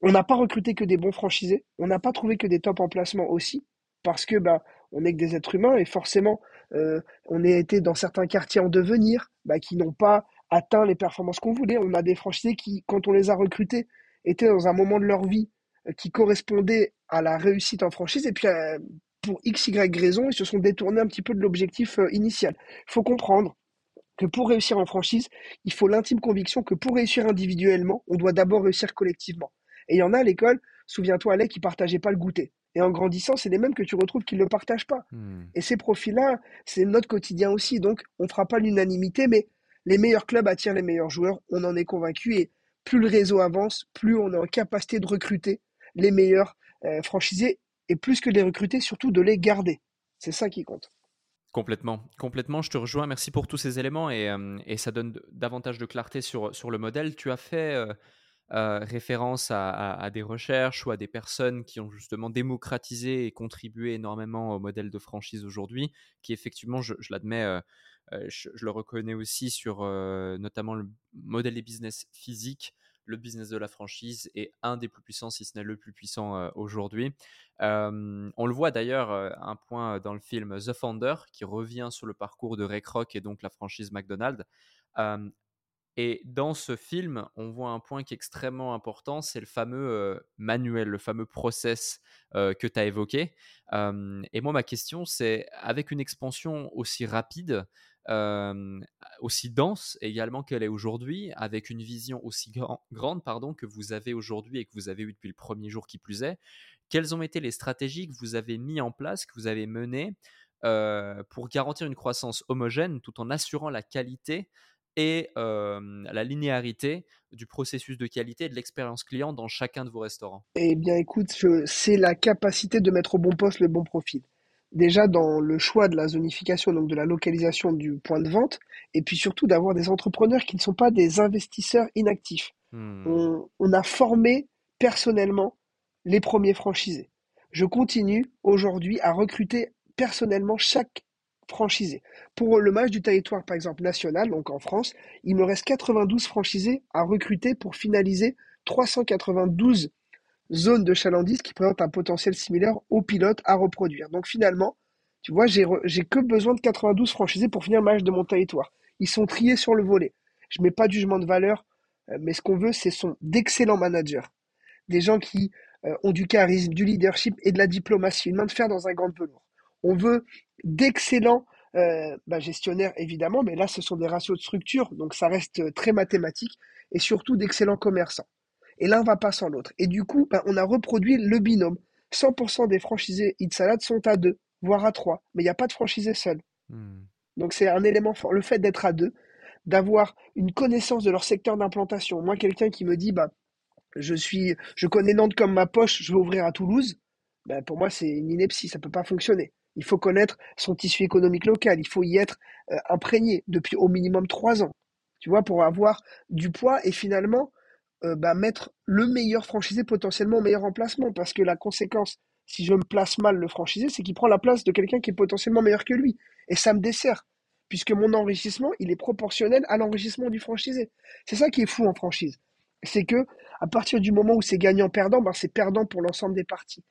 On n'a pas recruté que des bons franchisés, on n'a pas trouvé que des top emplacements aussi, parce que bah, on est que des êtres humains et forcément euh, on a été dans certains quartiers en devenir bah, qui n'ont pas atteint les performances qu'on voulait. On a des franchisés qui, quand on les a recrutés, étaient dans un moment de leur vie euh, qui correspondait à la réussite en franchise et puis euh, pour x, y raison, ils se sont détournés un petit peu de l'objectif initial. Il faut comprendre que pour réussir en franchise, il faut l'intime conviction que pour réussir individuellement, on doit d'abord réussir collectivement. Et il y en a à l'école, souviens-toi, Alec, qui partageaient pas le goûter. Et en grandissant, c'est les mêmes que tu retrouves qui ne le partagent pas. Hmm. Et ces profils-là, c'est notre quotidien aussi. Donc, on ne fera pas l'unanimité, mais les meilleurs clubs attirent les meilleurs joueurs. On en est convaincu. Et plus le réseau avance, plus on est en capacité de recruter les meilleurs euh, franchisés. Et plus que de les recruter, surtout de les garder. C'est ça qui compte. Complètement, complètement, je te rejoins. Merci pour tous ces éléments et, et ça donne davantage de clarté sur, sur le modèle. Tu as fait référence à, des recherches ou à des personnes qui ont justement démocratisé et contribué énormément au modèle de franchise aujourd'hui, qui effectivement, je, l'admets, je, le reconnais aussi sur notamment le modèle des business physiques. Le business de la franchise est un des plus puissants, si ce n'est le plus puissant aujourd'hui. on le voit d'ailleurs, un point dans le film The Founder, qui revient sur le parcours de Ray Kroc et donc la franchise McDonald's. Et dans ce film, on voit un point qui est extrêmement important, c'est le fameux manuel, le fameux process que tu as évoqué. et moi, ma question, c'est, avec une expansion aussi rapide, aussi dense également qu'elle est aujourd'hui, avec une vision aussi grande pardon, que vous avez aujourd'hui et que vous avez eu depuis le premier jour qui plus est, quelles ont été les stratégies que vous avez mis en place, que vous avez menées pour garantir une croissance homogène tout en assurant la qualité et la linéarité du processus de qualité et de l'expérience client dans chacun de vos restaurants? Eh bien, écoute, c'est la capacité de mettre au bon poste le bon profil. Déjà dans le choix de la zonification, donc de la localisation du point de vente, et puis surtout d'avoir des entrepreneurs qui ne sont pas des investisseurs inactifs. Mmh. On, on a formé personnellement les premiers franchisés. Je continue aujourd'hui à recruter personnellement chaque franchisés. Pour le match du territoire, par exemple, national, donc en France, il me reste 92 franchisés à recruter pour finaliser 392 zones de chalandise qui présentent un potentiel similaire aux pilotes à reproduire. Donc finalement, tu vois, j'ai que besoin de 92 franchisés pour finir le match de mon territoire. Ils sont triés sur le volet. Je mets pas de jugement de valeur, euh, mais ce qu'on veut, ce sont d'excellents managers. Des gens qui euh, ont du charisme, du leadership et de la diplomatie, une main de fer dans un grand velours. On veut d'excellents euh, bah, gestionnaires, évidemment, mais là, ce sont des ratios de structure, donc ça reste très mathématique, et surtout d'excellents commerçants. Et l'un va pas sans l'autre. Et du coup, bah, on a reproduit le binôme. 100% des franchisés Eat Salad sont à deux, voire à trois, mais il n'y a pas de franchisé seul. Hmm. Donc c'est un élément fort. Le fait d'être à deux, d'avoir une connaissance de leur secteur d'implantation. Moi, quelqu'un qui me dit, bah, je suis, je connais Nantes comme ma poche, je vais ouvrir à Toulouse, bah, pour moi, c'est une ineptie, ça peut pas fonctionner. Il faut connaître son tissu économique local. Il faut y être euh, imprégné depuis au minimum trois ans. Tu vois, pour avoir du poids et finalement euh, bah, mettre le meilleur franchisé potentiellement au meilleur emplacement. Parce que la conséquence, si je me place mal le franchisé, c'est qu'il prend la place de quelqu'un qui est potentiellement meilleur que lui. Et ça me dessert. Puisque mon enrichissement, il est proportionnel à l'enrichissement du franchisé. C'est ça qui est fou en franchise. C'est que à partir du moment où c'est gagnant-perdant, ben c'est perdant pour l'ensemble des parties.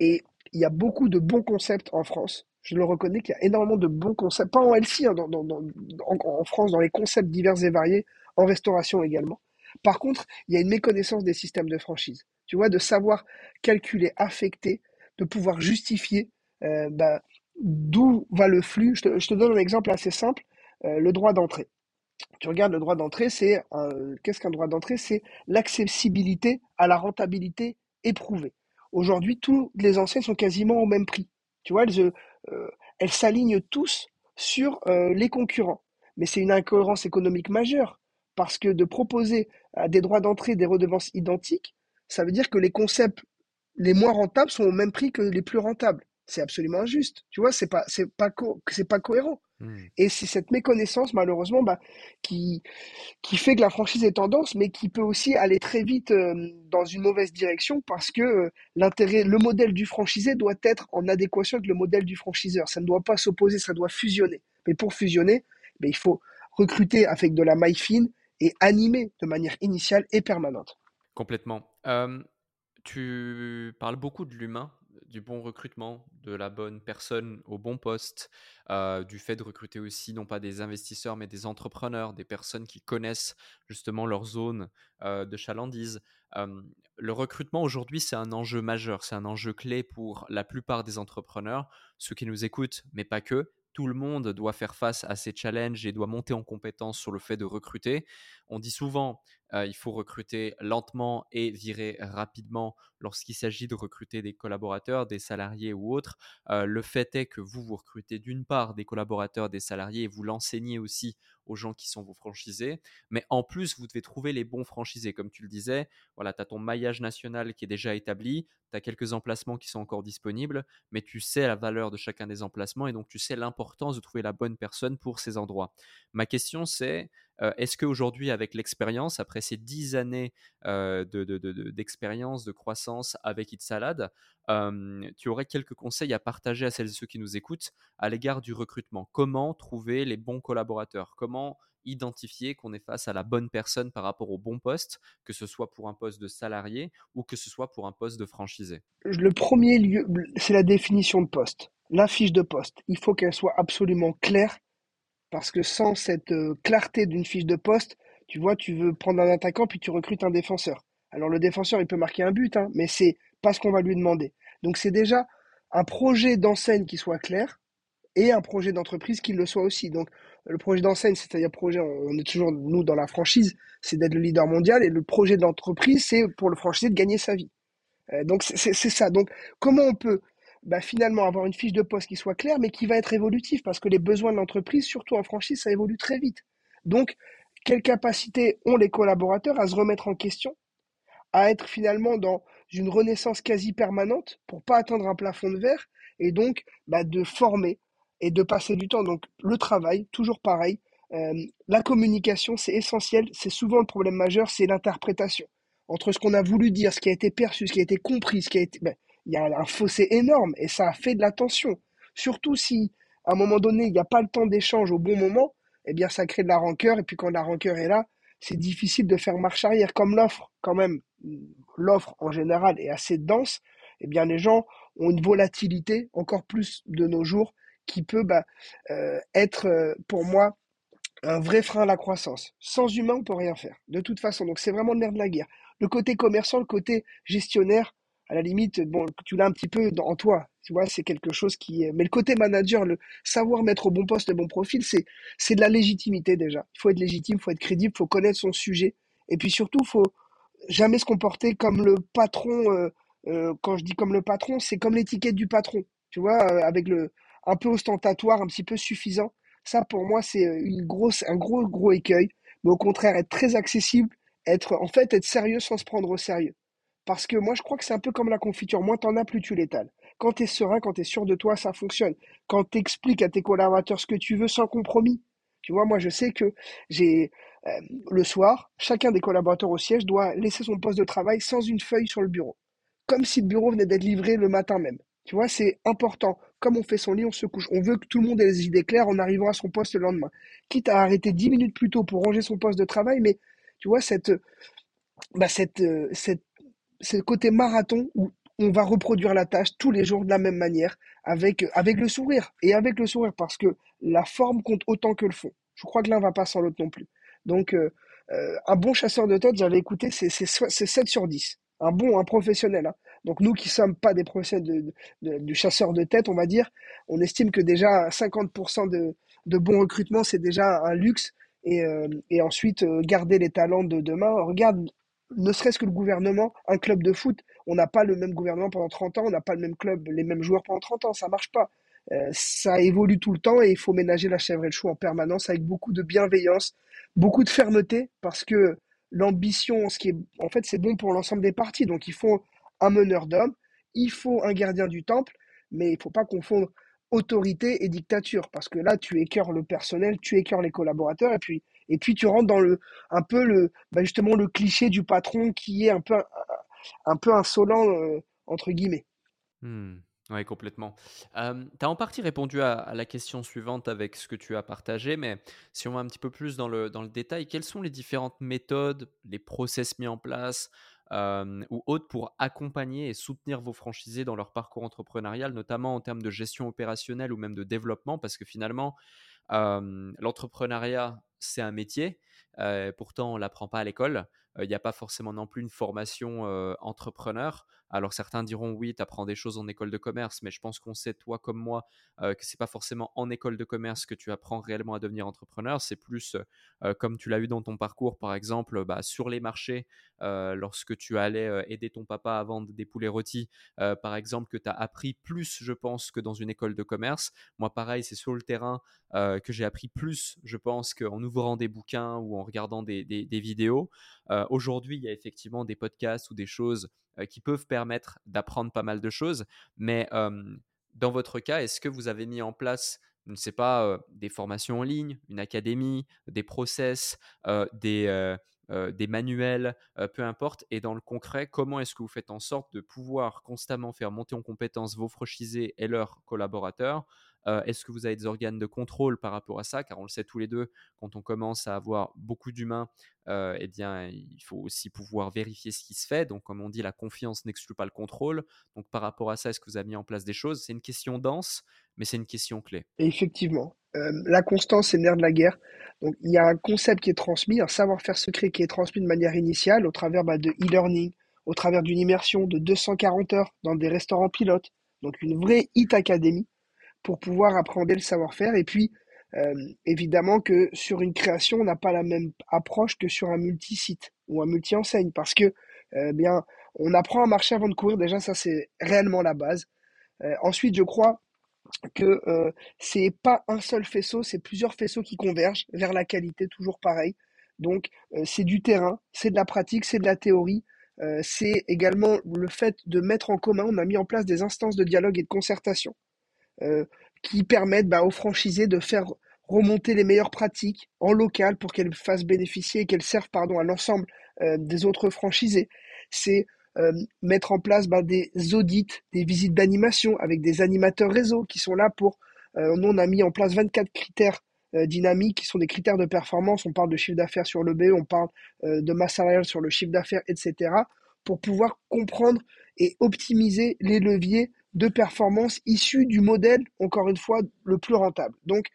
Et il y a beaucoup de bons concepts en France. Je le reconnais qu'il y a énormément de bons concepts, pas en LC, hein, en, France, dans les concepts divers et variés, en restauration également. Par contre, il y a une méconnaissance des systèmes de franchise. Tu vois, de savoir calculer, affecter, de pouvoir justifier euh, bah, d'où va le flux. Je te, donne un exemple assez simple, euh, le droit d'entrée. Tu regardes le droit d'entrée, c'est qu'est-ce qu'un droit d'entrée? C'est l'accessibilité à la rentabilité éprouvée. Aujourd'hui, tous les enseignes sont quasiment au même prix. Tu vois, elles, euh, s'alignent tous sur les concurrents. Mais c'est une incohérence économique majeure parce que de proposer à des droits d'entrée des redevances identiques, ça veut dire que les concepts les moins rentables sont au même prix que les plus rentables. C'est absolument injuste. Tu vois, c'est pas c'est pas c'est pas cohérent. Mmh. Et c'est cette méconnaissance, malheureusement, bah, qui, qui fait que la franchise est tendance, mais qui peut aussi aller très vite euh, dans une mauvaise direction parce que euh, l'intérêt, le modèle du franchisé doit être en adéquation avec le modèle du franchiseur. Ça ne doit pas s'opposer, ça doit fusionner. Mais pour fusionner, bah, il faut recruter avec de la maille fine et animer de manière initiale et permanente. Complètement. tu parles beaucoup de l'humain du bon recrutement, de la bonne personne au bon poste, du fait de recruter aussi non pas des investisseurs mais des entrepreneurs, des personnes qui connaissent justement leur zone de chalandise. le recrutement aujourd'hui, c'est un enjeu majeur, c'est un enjeu clé pour la plupart des entrepreneurs, ceux qui nous écoutent, mais pas que. Tout le monde doit faire face à ces challenges et doit monter en compétence sur le fait de recruter. On dit souvent il faut recruter lentement et virer rapidement lorsqu'il s'agit de recruter des collaborateurs, des salariés ou autres. le fait est que vous, vous recrutez d'une part des collaborateurs, des salariés et vous l'enseignez aussi aux gens qui sont vos franchisés. Mais en plus, vous devez trouver les bons franchisés. Comme tu le disais, voilà, tu as ton maillage national qui est déjà établi, tu as quelques emplacements qui sont encore disponibles, mais tu sais la valeur de chacun des emplacements et donc tu sais l'importance de trouver la bonne personne pour ces endroits. Ma question, c'est est-ce qu'aujourd'hui, avec l'expérience, après ces dix années d'expérience, de, croissance avec It Salad, euh, tu aurais quelques conseils à partager à celles et ceux qui nous écoutent à l'égard du recrutement? Comment trouver les bons collaborateurs? Comment identifier qu'on est face à la bonne personne par rapport au bon poste, que ce soit pour un poste de salarié ou que ce soit pour un poste de franchisé? Le premier lieu, c'est la définition de poste. La fiche de poste, il faut qu'elle soit absolument claire parce que sans cette euh, clarté d'une fiche de poste, tu vois, tu veux prendre un attaquant puis tu recrutes un défenseur. Alors le défenseur, il peut marquer un but, hein, mais c'est pas ce qu'on va lui demander. Donc c'est déjà un projet d'enseigne qui soit clair et un projet d'entreprise qui le soit aussi. Donc le projet d'enseigne, c'est-à-dire projet, on est toujours nous dans la franchise, c'est d'être le leader mondial et le projet d'entreprise, c'est pour le franchisé de gagner sa vie. Euh, donc c'est ça. Donc comment on peut bah, finalement avoir une fiche de poste qui soit claire, mais qui va être évolutive, parce que les besoins de l'entreprise, surtout en franchise, ça évolue très vite. Donc, quelle capacité ont les collaborateurs à se remettre en question, à être finalement dans une renaissance quasi permanente pour pas atteindre un plafond de verre, et donc bah, de former et de passer du temps. Donc, le travail, toujours pareil. Euh, la communication, c'est essentiel. C'est souvent le problème majeur, c'est l'interprétation entre ce qu'on a voulu dire, ce qui a été perçu, ce qui a été compris, ce qui a été. Ben, il y a un fossé énorme et ça fait de la tension. Surtout si, à un moment donné, il n'y a pas le temps d'échange au bon moment, eh bien, ça crée de la rancœur. Et puis, quand la rancœur est là, c'est difficile de faire marche arrière. Comme l'offre, quand même, l'offre en général est assez dense, eh bien, les gens ont une volatilité encore plus de nos jours qui peut bah, euh, être, euh, pour moi, un vrai frein à la croissance. Sans humain, on peut rien faire. De toute façon, donc c'est vraiment le nerf de la guerre. Le côté commerçant, le côté gestionnaire, à la limite, tu l'as un petit peu en toi. Tu vois, c'est quelque chose qui. Mais le côté manager, le savoir mettre au bon poste le bon profil, c'est, c'est de la légitimité déjà. Il faut être légitime, il faut être crédible, il faut connaître son sujet. Et puis surtout, il faut jamais se comporter comme le patron. Euh, euh, quand je dis comme le patron, c'est comme l'étiquette du patron. Tu vois, euh, avec le un peu ostentatoire, un petit peu suffisant. Ça, pour moi, c'est une grosse, un gros, gros écueil. Mais au contraire, être très accessible, être, en fait, être sérieux sans se prendre au sérieux. Parce que moi, je crois que c'est un peu comme la confiture. Moins t'en as, plus tu l'étales. Quand tu es serein, quand tu es sûr de toi, ça fonctionne. Quand tu expliques à tes collaborateurs ce que tu veux sans compromis. Tu vois, moi, je sais que j'ai euh, le soir, chacun des collaborateurs au siège doit laisser son poste de travail sans une feuille sur le bureau. Comme si le bureau venait d'être livré le matin même. Tu vois, c'est important. Comme on fait son lit, on se couche. On veut que tout le monde ait les idées claires en arrivant à son poste le lendemain. Quitte à arrêter dix minutes plus tôt pour ranger son poste de travail, mais tu vois, cette, bah cette, euh, cette c'est le côté marathon où on va reproduire la tâche tous les jours de la même manière, avec, le sourire. Et avec le sourire, parce que la forme compte autant que le fond. Je crois que l'un va pas sans l'autre non plus. Donc, euh, euh, un bon chasseur de tête, j'avais écouté, c'est 7 sur 10. Un bon, un professionnel. Hein. Donc, nous qui sommes pas des professionnels de, du chasseur de tête, on va dire, on estime que déjà 50% de, de bons recrutements, c'est déjà un luxe. Et, euh, et ensuite, garder les talents de demain. Regarde ne serait-ce que le gouvernement, un club de foot, on n'a pas le même gouvernement pendant 30 ans, on n'a pas le même club, les mêmes joueurs pendant 30 ans, ça marche pas. Euh, ça évolue tout le temps et il faut ménager la chèvre et le chou en permanence avec beaucoup de bienveillance, beaucoup de fermeté parce que l'ambition, ce qui est, en fait, c'est bon pour l'ensemble des parties. Donc il faut un meneur d'hommes, il faut un gardien du temple, mais il faut pas confondre autorité et dictature parce que là, tu écœures le personnel, tu écœures les collaborateurs et puis et puis tu rentres dans le un peu le bah, justement le cliché du patron qui est un peu un peu insolent euh, entre guillemets. Mmh. Oui, complètement. tu as en partie répondu à, la question suivante avec ce que tu as partagé, mais si on va un petit peu plus dans le, dans le détail, quelles sont les différentes méthodes, les process mis en place ou autres pour accompagner et soutenir vos franchisés dans leur parcours entrepreneurial, notamment en termes de gestion opérationnelle ou même de développement, parce que finalement, l'entrepreneuriat, c'est un métier. pourtant, on l'apprend pas à l'école. Il n'y a pas forcément non plus une formation entrepreneur. Alors certains diront oui, tu apprends des choses en école de commerce, mais je pense qu'on sait, toi comme moi, que c'est pas forcément en école de commerce que tu apprends réellement à devenir entrepreneur. C'est plus comme tu l'as eu dans ton parcours, par exemple, bah, sur les marchés, lorsque tu allais aider ton papa à vendre des poulets rôtis, par exemple, que tu as appris plus, je pense, que dans une école de commerce. Moi, pareil, c'est sur le terrain que j'ai appris plus, je pense, qu'en ouvrant des bouquins ou en regardant des, vidéos. Aujourd'hui, il y a effectivement des podcasts ou des choses qui peuvent permettre d'apprendre pas mal de choses, mais dans votre cas, est-ce que vous avez mis en place je ne sais pas, des formations en ligne, une académie, des process, des, manuels, peu importe. Et dans le concret, comment est-ce que vous faites en sorte de pouvoir constamment faire monter en compétence vos franchisés et leurs collaborateurs Est-ce que vous avez des organes de contrôle par rapport à ça? Car on le sait tous les deux, quand on commence à avoir beaucoup d'humains, eh bien, il faut aussi pouvoir vérifier ce qui se fait. Donc, comme on dit, la confiance n'exclut pas le contrôle. Donc, par rapport à ça, est-ce que vous avez mis en place des choses? C'est une question dense, mais c'est une question clé. effectivement, la constance, c'est le nerf de la guerre. Donc, il y a un concept qui est transmis, un savoir-faire secret qui est transmis de manière initiale au travers bah, de e-learning, au travers d'une immersion de 240 heures dans des restaurants pilotes. Donc, une vraie HIT Academy pour pouvoir apprendre le savoir-faire. Et puis, euh, évidemment que sur une création, on n'a pas la même approche que sur un multi-site ou un multi-enseigne parce que, euh, bien, on apprend à marcher avant de courir. Déjà, ça, c'est réellement la base. Euh, ensuite, je crois que euh, c'est pas un seul faisceau, c'est plusieurs faisceaux qui convergent vers la qualité, toujours pareil. Donc c'est du terrain, c'est de la pratique, c'est de la théorie, c'est également le fait de mettre en commun, on a mis en place des instances de dialogue et de concertation qui permettent bah, aux franchisés de faire remonter les meilleures pratiques en local pour qu'elles fassent bénéficier et qu'elles servent pardon, à l'ensemble des autres franchisés. C'est euh, mettre en place bah, des audits, des visites d'animation avec des animateurs réseau qui sont là pour... Euh, nous, on a mis en place 24 critères euh, dynamiques qui sont des critères de performance. On parle de chiffre d'affaires sur le B, on parle de masse salariale sur le chiffre d'affaires, etc. pour pouvoir comprendre et optimiser les leviers de performance issus du modèle, encore une fois, le plus rentable. Donc,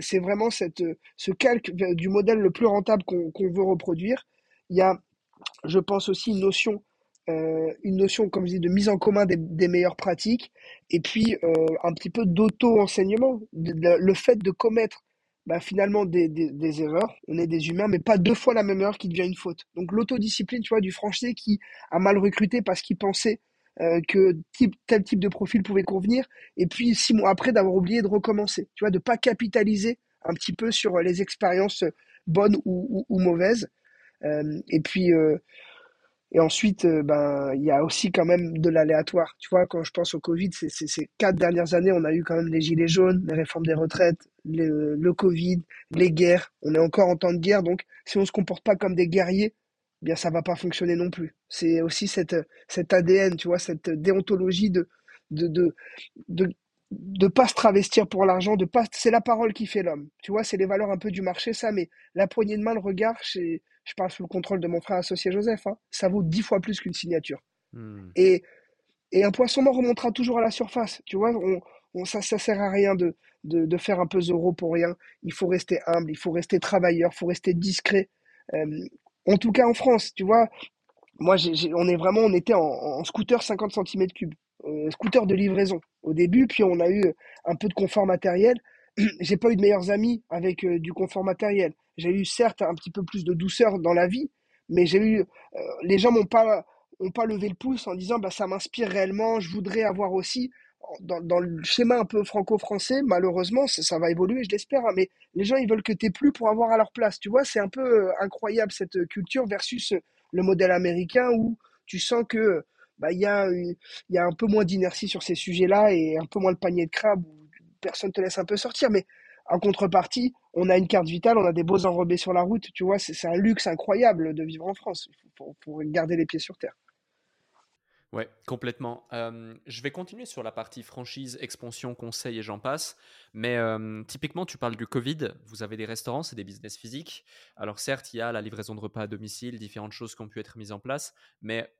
c'est vraiment cette, ce calque du modèle le plus rentable qu'on veut reproduire. Il y a, je pense aussi, une notion euh, une notion, comme je dis, de mise en commun des, meilleures pratiques, et puis euh, un petit peu d'auto-enseignement, le fait de commettre bah, finalement des, des, erreurs, on est des humains, mais pas deux fois la même erreur qui devient une faute. Donc l'autodiscipline, tu vois, du français qui a mal recruté parce qu'il pensait euh, que tel type de profil pouvait convenir, et puis six mois après d'avoir oublié de recommencer, tu vois, de pas capitaliser un petit peu sur les expériences bonnes ou, mauvaises. et puis, et ensuite, euh, ben, il y a aussi quand même de l'aléatoire. Tu vois, quand je pense au Covid, ces, quatre dernières années, on a eu quand même les gilets jaunes, les réformes des retraites, le Covid, les guerres. On est encore en temps de guerre, donc si on se comporte pas comme des guerriers, eh bien ça va pas fonctionner non plus. C'est aussi cette, cet ADN, tu vois, cette déontologie de, de, de, de de pas se travestir pour l'argent, de pas, c'est la parole qui fait l'homme. Tu vois, c'est les valeurs un peu du marché, ça, mais la poignée de main, le regard, je parle sous le contrôle de mon frère associé Joseph, hein, ça vaut dix fois plus qu'une signature. Hmm. Et, et un poisson mort remontera toujours à la surface. Tu vois, on, ça ne sert à rien de, de, faire un peu zéro pour rien. Il faut rester humble, il faut rester travailleur, il faut rester discret. Euh, en tout cas en France, tu vois, moi, on est vraiment, on était en, scooter 50 cm3, euh, scooter de livraison au début, puis on a eu un peu de confort matériel. J'ai pas eu de meilleurs amis avec euh, du confort matériel. J'ai eu certes un petit peu plus de douceur dans la vie, mais j'ai eu, euh, les gens m'ont pas, ont pas levé le pouce en disant, bah ça m'inspire réellement, je voudrais avoir aussi. Dans, le schéma un peu franco-français, malheureusement, ça, va évoluer, je l'espère, hein, mais les gens, ils veulent que tu plus pour avoir à leur place. Tu vois, c'est un peu incroyable cette culture versus le modèle américain où tu sens que bah, y, a, y a un peu moins d'inertie sur ces sujets-là et un peu moins le panier de crabe où personne te laisse un peu sortir. Mais en contrepartie, on a une carte vitale, on a des beaux enrobés sur la route. Tu vois, c'est un luxe incroyable de vivre en France pour garder les pieds sur terre. Ouais, complètement. je vais continuer sur la partie franchise, expansion, conseil et j'en passe. Mais typiquement, tu parles du Covid. Vous avez des restaurants, c'est des business physiques. Alors certes, il y a la livraison de repas à domicile, différentes choses qui ont pu être mises en place. Mais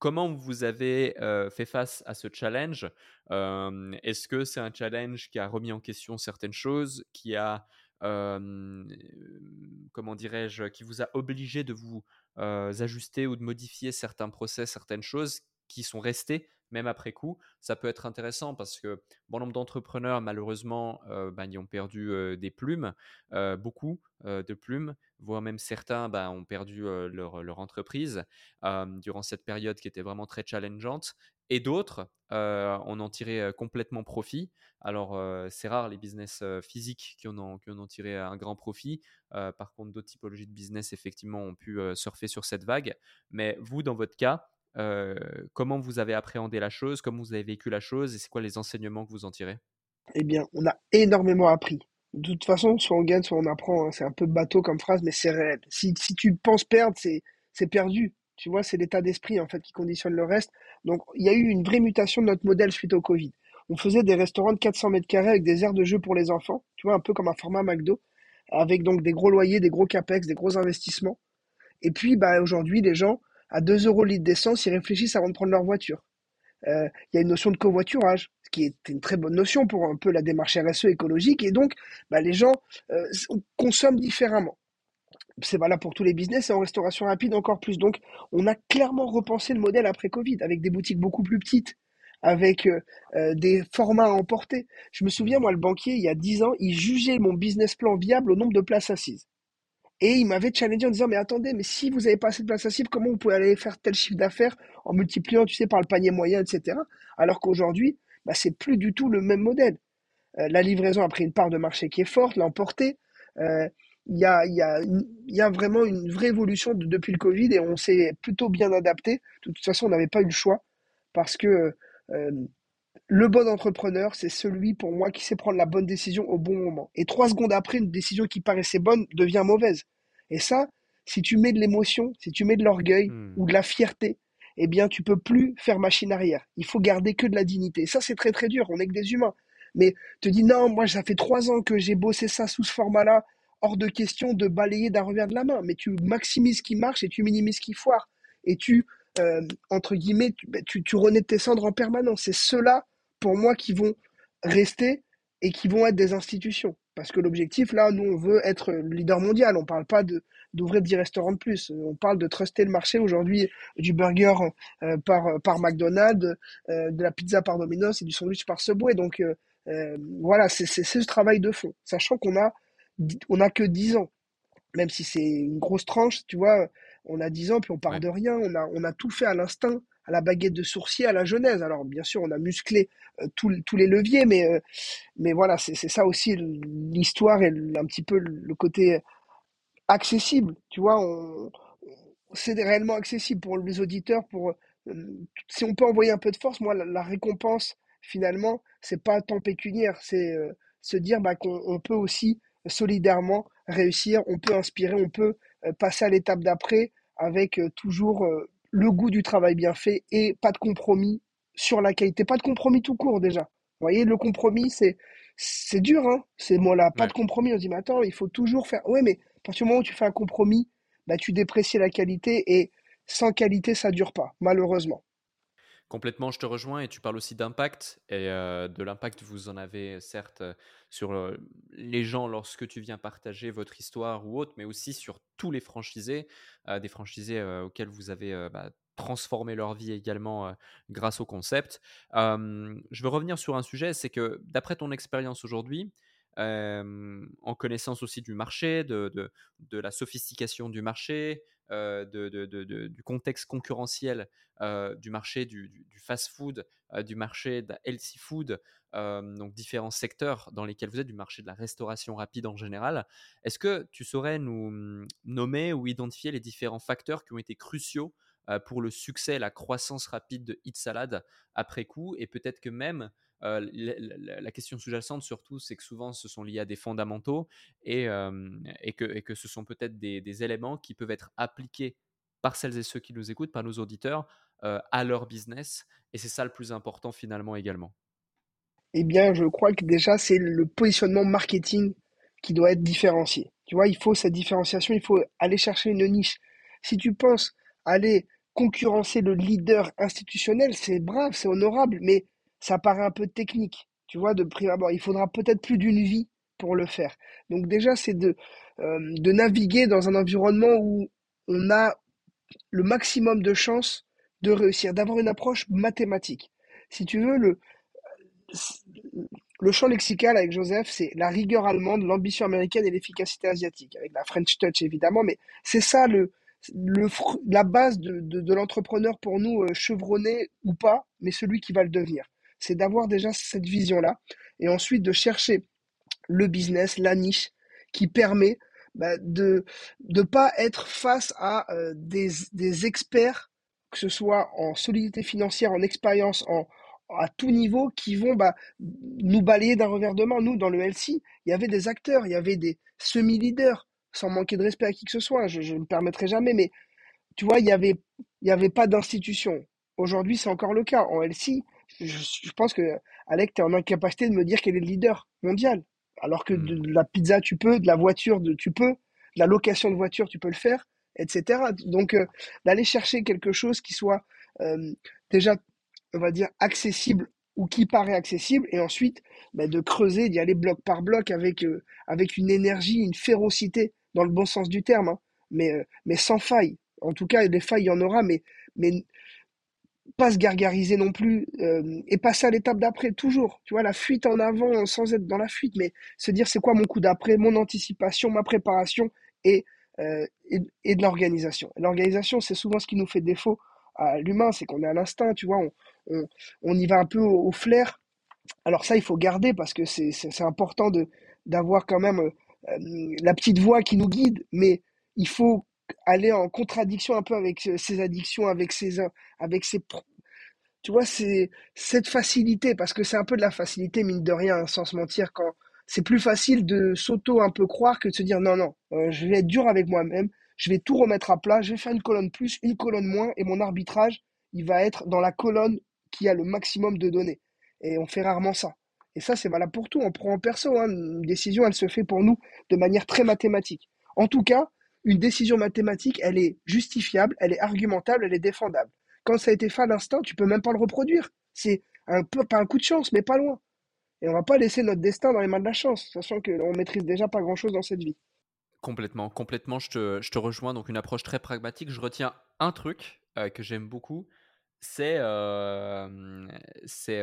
comment vous avez fait face à ce challenge? Est-ce que c'est un challenge qui a remis en question certaines choses, qui a comment dirais-je, qui vous a obligé de vous ajuster ou de modifier certains process, certaines choses? Qui sont restées même après coup, ça peut être intéressant parce que bon nombre d'entrepreneurs, malheureusement, euh, ben, ils ont perdu des plumes, beaucoup de plumes, voire même certains ben, ont perdu leur, leur, entreprise durant cette période qui était vraiment très challengeante. Et d'autres, on en tiré complètement profit. Alors, c'est rare les business physiques qui en, ont, qui en ont tiré un grand profit. par contre, d'autres typologies de business, effectivement, ont pu surfer sur cette vague. Mais vous, dans votre cas, comment vous avez appréhendé la chose, comment vous avez vécu la chose et c'est quoi les enseignements que vous en tirez? Eh bien, on a énormément appris. De toute façon, soit on gagne, soit on apprend. Hein. C'est un peu bateau comme phrase, mais c'est réel. Si, tu penses perdre, c'est, c'est perdu. Tu vois, c'est l'état d'esprit en fait qui conditionne le reste. Donc, il y a eu une vraie mutation de notre modèle suite au Covid. On faisait des restaurants de 400 mètres carrés avec des aires de jeu pour les enfants, tu vois, un peu comme un format McDo, avec donc des gros loyers, des gros capex, des gros investissements. Et puis, bah, aujourd'hui, les gens, à 2 euros le litre d'essence, ils réfléchissent avant de prendre leur voiture. Euh, il y a une notion de covoiturage, ce qui est une très bonne notion pour un peu la démarche RSE écologique, et donc bah, les gens euh, consomment différemment. C'est valable pour tous les business et en restauration rapide encore plus. Donc, on a clairement repensé le modèle après Covid, avec des boutiques beaucoup plus petites, avec euh, des formats à emporter. Je me souviens, moi, le banquier, il y a 10 ans, il jugeait mon business plan viable au nombre de places assises. Et il m'avait challengé en disant, mais attendez, mais si vous n'avez pas assez de place cible, comment vous pouvez aller faire tel chiffre d'affaires en multipliant, tu sais, par le panier moyen, etc. Alors qu'aujourd'hui, bah, c'est plus du tout le même modèle. Euh, la livraison a pris une part de marché qui est forte, l'a emporté. Euh, il y, a, y, a, y a vraiment une vraie évolution depuis le Covid et on s'est plutôt bien adapté. De toute façon, on n'avait pas eu le choix parce que euh, le bon entrepreneur, c'est celui pour moi qui sait prendre la bonne décision au bon moment. Et trois secondes après, une décision qui paraissait bonne devient mauvaise. Et ça, si tu mets de l'émotion, si tu mets de l'orgueil hmm. ou de la fierté, eh bien, tu peux plus faire machine arrière. Il faut garder que de la dignité. Et ça, c'est très très dur. On est que des humains. Mais te dis non, moi, ça fait trois ans que j'ai bossé ça sous ce format-là. Hors de question de balayer d'un revers de la main. Mais tu maximises ce qui marche et tu minimises ce qui foire. Et tu, euh, entre guillemets, tu, ben, tu, renais tes cendres en permanence. C'est ceux-là, pour moi, qui vont rester et qui vont être des institutions. Parce que l'objectif, là, nous, on veut être leader mondial. On ne parle pas de, d'ouvrir 10 restaurants de plus. On parle de truster le marché aujourd'hui du burger euh, par, par McDonald's, euh, de la pizza par Domino's et du sandwich par Subway. Donc, euh, voilà, c'est, c'est, ce travail de fond. Sachant qu'on a, on a que 10 ans. Même si c'est une grosse tranche, tu vois, on a 10 ans, puis on part de rien. On a, on a tout fait à l'instinct à la baguette de sourcier, à la genèse. Alors bien sûr, on a musclé euh, tous les leviers, mais, euh, mais voilà, c'est ça aussi l'histoire et un petit peu le côté accessible. Tu vois, c'est réellement accessible pour les auditeurs. Pour euh, si on peut envoyer un peu de force, moi, la, récompense finalement, c'est pas tant pécuniaire, c'est se dire bah, qu'on peut aussi solidairement réussir, on peut inspirer, on peut passer à l'étape d'après avec toujours le goût du travail bien fait et pas de compromis sur la qualité, pas de compromis tout court déjà. Vous voyez, le compromis, c'est c'est dur, hein, ces mots-là. Pas de compromis. On se dit, mais attends, il faut toujours faire. Ouais, mais à partir du moment où tu fais un compromis, bah, tu déprécies la qualité et sans qualité, ça dure pas, malheureusement. Complètement, je te rejoins et tu parles aussi d'impact et euh, de l'impact vous en avez certes sur euh, les gens lorsque tu viens partager votre histoire ou autre, mais aussi sur tous les franchisés, euh, des franchisés auxquels vous avez bah, transformé leur vie également grâce au concept. je veux revenir sur un sujet, c'est que d'après ton expérience aujourd'hui, en connaissance aussi du marché, de, la sophistication du marché, du contexte concurrentiel du marché du, fast-food, euh, du marché de la healthy food, donc différents secteurs dans lesquels vous êtes, du marché de la restauration rapide en général. Est-ce que tu saurais nous mm, nommer ou identifier les différents facteurs qui ont été cruciaux pour le succès, la croissance rapide de Hit Salad après coup, et peut-être que même euh, la, question sous-jacente surtout, c'est que souvent ce sont liés à des fondamentaux et, euh, et, que, et que, ce sont peut-être des, éléments qui peuvent être appliqués par celles et ceux qui nous écoutent, par nos auditeurs, euh, à leur business. Et c'est ça le plus important finalement également. Eh bien, je crois que déjà, c'est le positionnement marketing qui doit être différencié. Tu vois, il faut cette différenciation, il faut aller chercher une niche. Si tu penses aller concurrencer le leader institutionnel, c'est brave, c'est honorable, mais ça paraît un peu technique, tu vois, de prime abord. Il faudra peut-être plus d'une vie pour le faire. Donc déjà, c'est de, euh, naviguer dans un environnement où on a le maximum de chances de réussir, d'avoir une approche mathématique. Si tu veux, le champ lexical avec Joseph, c'est la rigueur allemande, l'ambition américaine et l'efficacité asiatique, avec la French touch évidemment, mais c'est ça le, le, la base de, de, l'entrepreneur pour nous, euh, chevronné ou pas, mais celui qui va le devenir. C'est d'avoir déjà cette vision-là, et ensuite de chercher le business, la niche, qui permet bah, de ne pas être face à euh, des, des experts, que ce soit en solidité financière, en expérience, en, à tout niveau qui vont bah, nous balayer d'un revers de main. Nous, dans le LC, il y avait des acteurs, il y avait des semi-leaders, sans manquer de respect à qui que ce soit, je ne me permettrai jamais, mais tu vois, il n'y avait, y avait pas d'institution. Aujourd'hui, c'est encore le cas. En LC, je, je pense que Alec, tu es en incapacité de me dire quel est le leader mondial. Alors que de, hmm. la pizza, tu peux, de la voiture, de, tu peux, de la location de voiture, tu peux le faire, etc. Donc, euh, d'aller chercher quelque chose qui soit euh, déjà on va dire, accessible ou qui paraît accessible, et ensuite bah, de creuser, d'y aller bloc par bloc avec, euh, avec une énergie, une férocité, dans le bon sens du terme, hein. mais, euh, mais sans faille. En tout cas, des failles, il y en aura, mais, mais pas se gargariser non plus, euh, et passer à l'étape d'après, toujours. Tu vois, la fuite en avant sans être dans la fuite, mais se dire c'est quoi mon coup d'après, mon anticipation, ma préparation, et, et, et de l'organisation. L'organisation, c'est souvent ce qui nous fait défaut à l'humain, c'est qu'on est à l'instinct, tu vois, on, on, y va un peu au, flair. Alors ça, il faut garder parce que c'est important d'avoir quand même euh, la petite voix qui nous guide, mais il faut aller en contradiction un peu avec ses addictions, avec ses, avec ses, tu vois, c'est cette facilité, parce que c'est un peu de la facilité, mine de rien, sans se mentir, quand c'est plus facile de s'auto un peu croire que de se dire non, non, euh, je vais être dur avec moi-même, je vais tout remettre à plat, je vais faire une colonne plus, une colonne moins, et mon arbitrage, il va être dans la colonne qui a le maximum de données. Et on fait rarement ça. Et ça, c'est valable pour tout. On prend en perso. Hein. Une décision, elle se fait pour nous de manière très mathématique. En tout cas, une décision mathématique, elle est justifiable, elle est argumentable, elle est défendable. Quand ça a été fait à l'instant, tu peux même pas le reproduire. C'est pas un coup de chance, mais pas loin. Et on va pas laisser notre destin dans les mains de la chance, sachant qu'on maîtrise déjà pas grand chose dans cette vie. Complètement, complètement, je te, je te rejoins. Donc une approche très pragmatique. Je retiens un truc euh, que j'aime beaucoup, c'est, c'est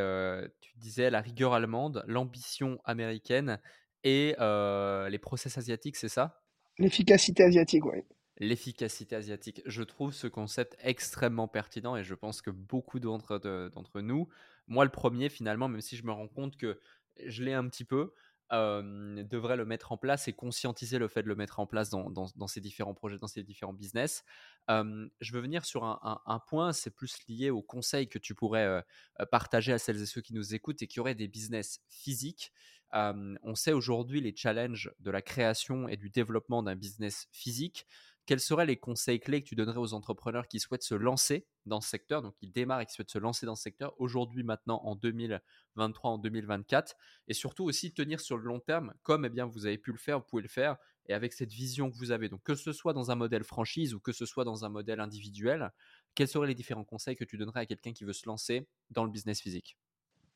tu disais, la rigueur allemande, l'ambition américaine et les process asiatiques, c'est ça? L'efficacité asiatique, oui. L'efficacité asiatique. Je trouve ce concept extrêmement pertinent et je pense que beaucoup d'entre, d'entre nous, moi le premier finalement, même si je me rends compte que je l'ai un petit peu, euh, devrait le mettre en place et conscientiser le fait de le mettre en place dans, ces différents projets, dans ces différents business. je veux venir sur un, point, c'est plus lié aux conseils que tu pourrais euh, partager à celles et ceux qui nous écoutent et qui auraient des business physiques. on sait aujourd'hui les challenges de la création et du développement d'un business physique quels seraient les conseils clés que tu donnerais aux entrepreneurs qui souhaitent se lancer dans ce secteur, donc qui démarrent et qui souhaitent se lancer dans ce secteur aujourd'hui, maintenant, en 2023, en 2024, et surtout aussi tenir sur le long terme, comme eh bien, vous avez pu le faire, vous pouvez le faire, et avec cette vision que vous avez. Donc que ce soit dans un modèle franchise ou que ce soit dans un modèle individuel, quels seraient les différents conseils que tu donnerais à quelqu'un qui veut se lancer dans le business physique?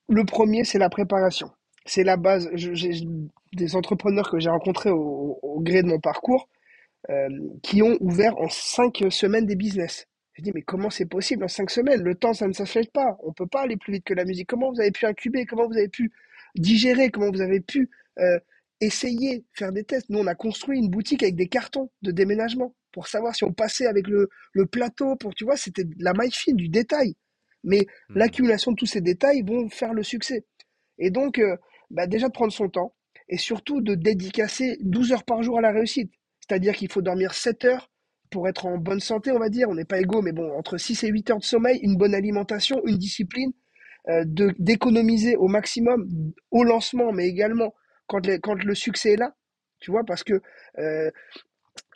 Le premier, c'est la préparation. C'est la base. Des entrepreneurs que j'ai rencontrés au gré de mon parcours euh, qui ont ouvert en cinq semaines des business. Je dis, mais comment c'est possible en cinq semaines? Le temps, ça ne s'achète pas. On ne peut pas aller plus vite que la musique. Comment vous avez pu incuber? Comment vous avez pu digérer? Comment vous avez pu euh, essayer, faire des tests? Nous, on a construit une boutique avec des cartons de déménagement pour savoir si on passait avec le, le plateau. Pour, tu vois, c'était la maille fine, du détail. Mais mmh. l'accumulation de tous ces détails vont faire le succès. Et donc, euh, bah déjà de prendre son temps et surtout de dédicacer 12 heures par jour à la réussite. C'est-à-dire qu'il faut dormir 7 heures pour être en bonne santé, on va dire. On n'est pas égaux, mais bon, entre 6 et 8 heures de sommeil, une bonne alimentation, une discipline, euh, d'économiser au maximum au lancement, mais également quand, quand le succès est là. Tu vois, parce que euh,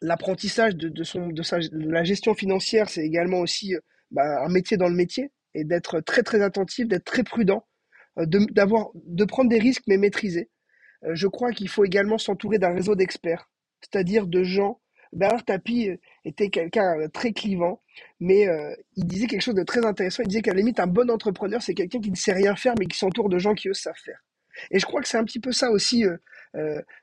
l'apprentissage de, de, son, de, sa, la gestion financière, c'est également aussi euh, bah, un métier dans le métier et d'être très très attentif, d'être très prudent, de, de prendre des risques mais maîtrisés. je crois qu'il faut également s'entourer d'un réseau d'experts c'est-à-dire de gens. Bernard Tapie euh, était quelqu'un euh, très clivant, mais euh, il disait quelque chose de très intéressant. Il disait qu'à la limite, un bon entrepreneur, c'est quelqu'un qui ne sait rien faire, mais qui s'entoure de gens qui eux savent faire. Et je crois que c'est un petit peu ça aussi.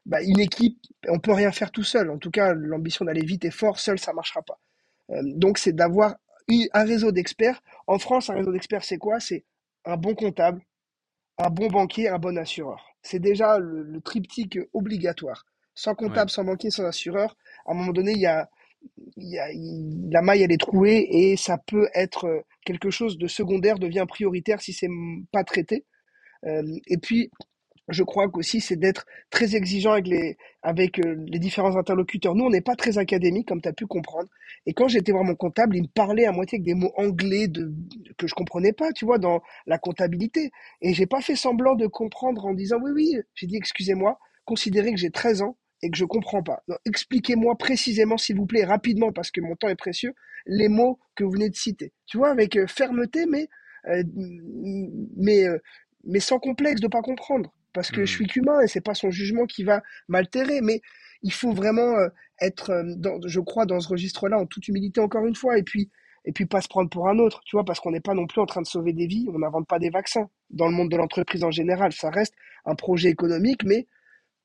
Bah, une équipe, on peut rien faire tout seul. En tout cas, l'ambition d'aller vite et fort, seul, ça marchera pas. Donc, c'est d'avoir un réseau d'experts. En France, un réseau d'experts, c'est quoi? C'est un bon comptable, un bon banquier, un bon assureur. C'est déjà le, triptyque obligatoire. Sans comptable, sans banquier, sans assureur, à un moment donné, il y a, la maille, elle est trouée et ça peut être quelque chose de secondaire, devient prioritaire si c'est pas traité. Euh, et puis, je crois qu'aussi, c'est d'être très exigeant avec les, avec euh, les différents interlocuteurs. Nous, on n'est pas très académique, comme tu as pu comprendre. Et quand j'étais voir mon comptable, il me parlait à moitié avec des mots anglais de, que je comprenais pas, tu vois, dans la comptabilité. Et j'ai pas fait semblant de comprendre en disant oui, oui. J'ai dit, excusez-moi, considérez que j'ai 13 ans et que je comprends pas. Expliquez-moi précisément, s'il vous plaît, rapidement, parce que mon temps est précieux, les mots que vous venez de citer. Tu vois, avec euh, fermeté, mais, mais, mais sans complexe de pas comprendre parce que je suis mmh. qu'humain et c'est pas son jugement qui va m'altérer mais il faut vraiment euh, être euh, dans, je crois dans ce registre-là en toute humilité encore une fois et puis et puis pas se prendre pour un autre tu vois parce qu'on n'est pas non plus en train de sauver des vies on n'invente pas des vaccins dans le monde de l'entreprise en général ça reste un projet économique mais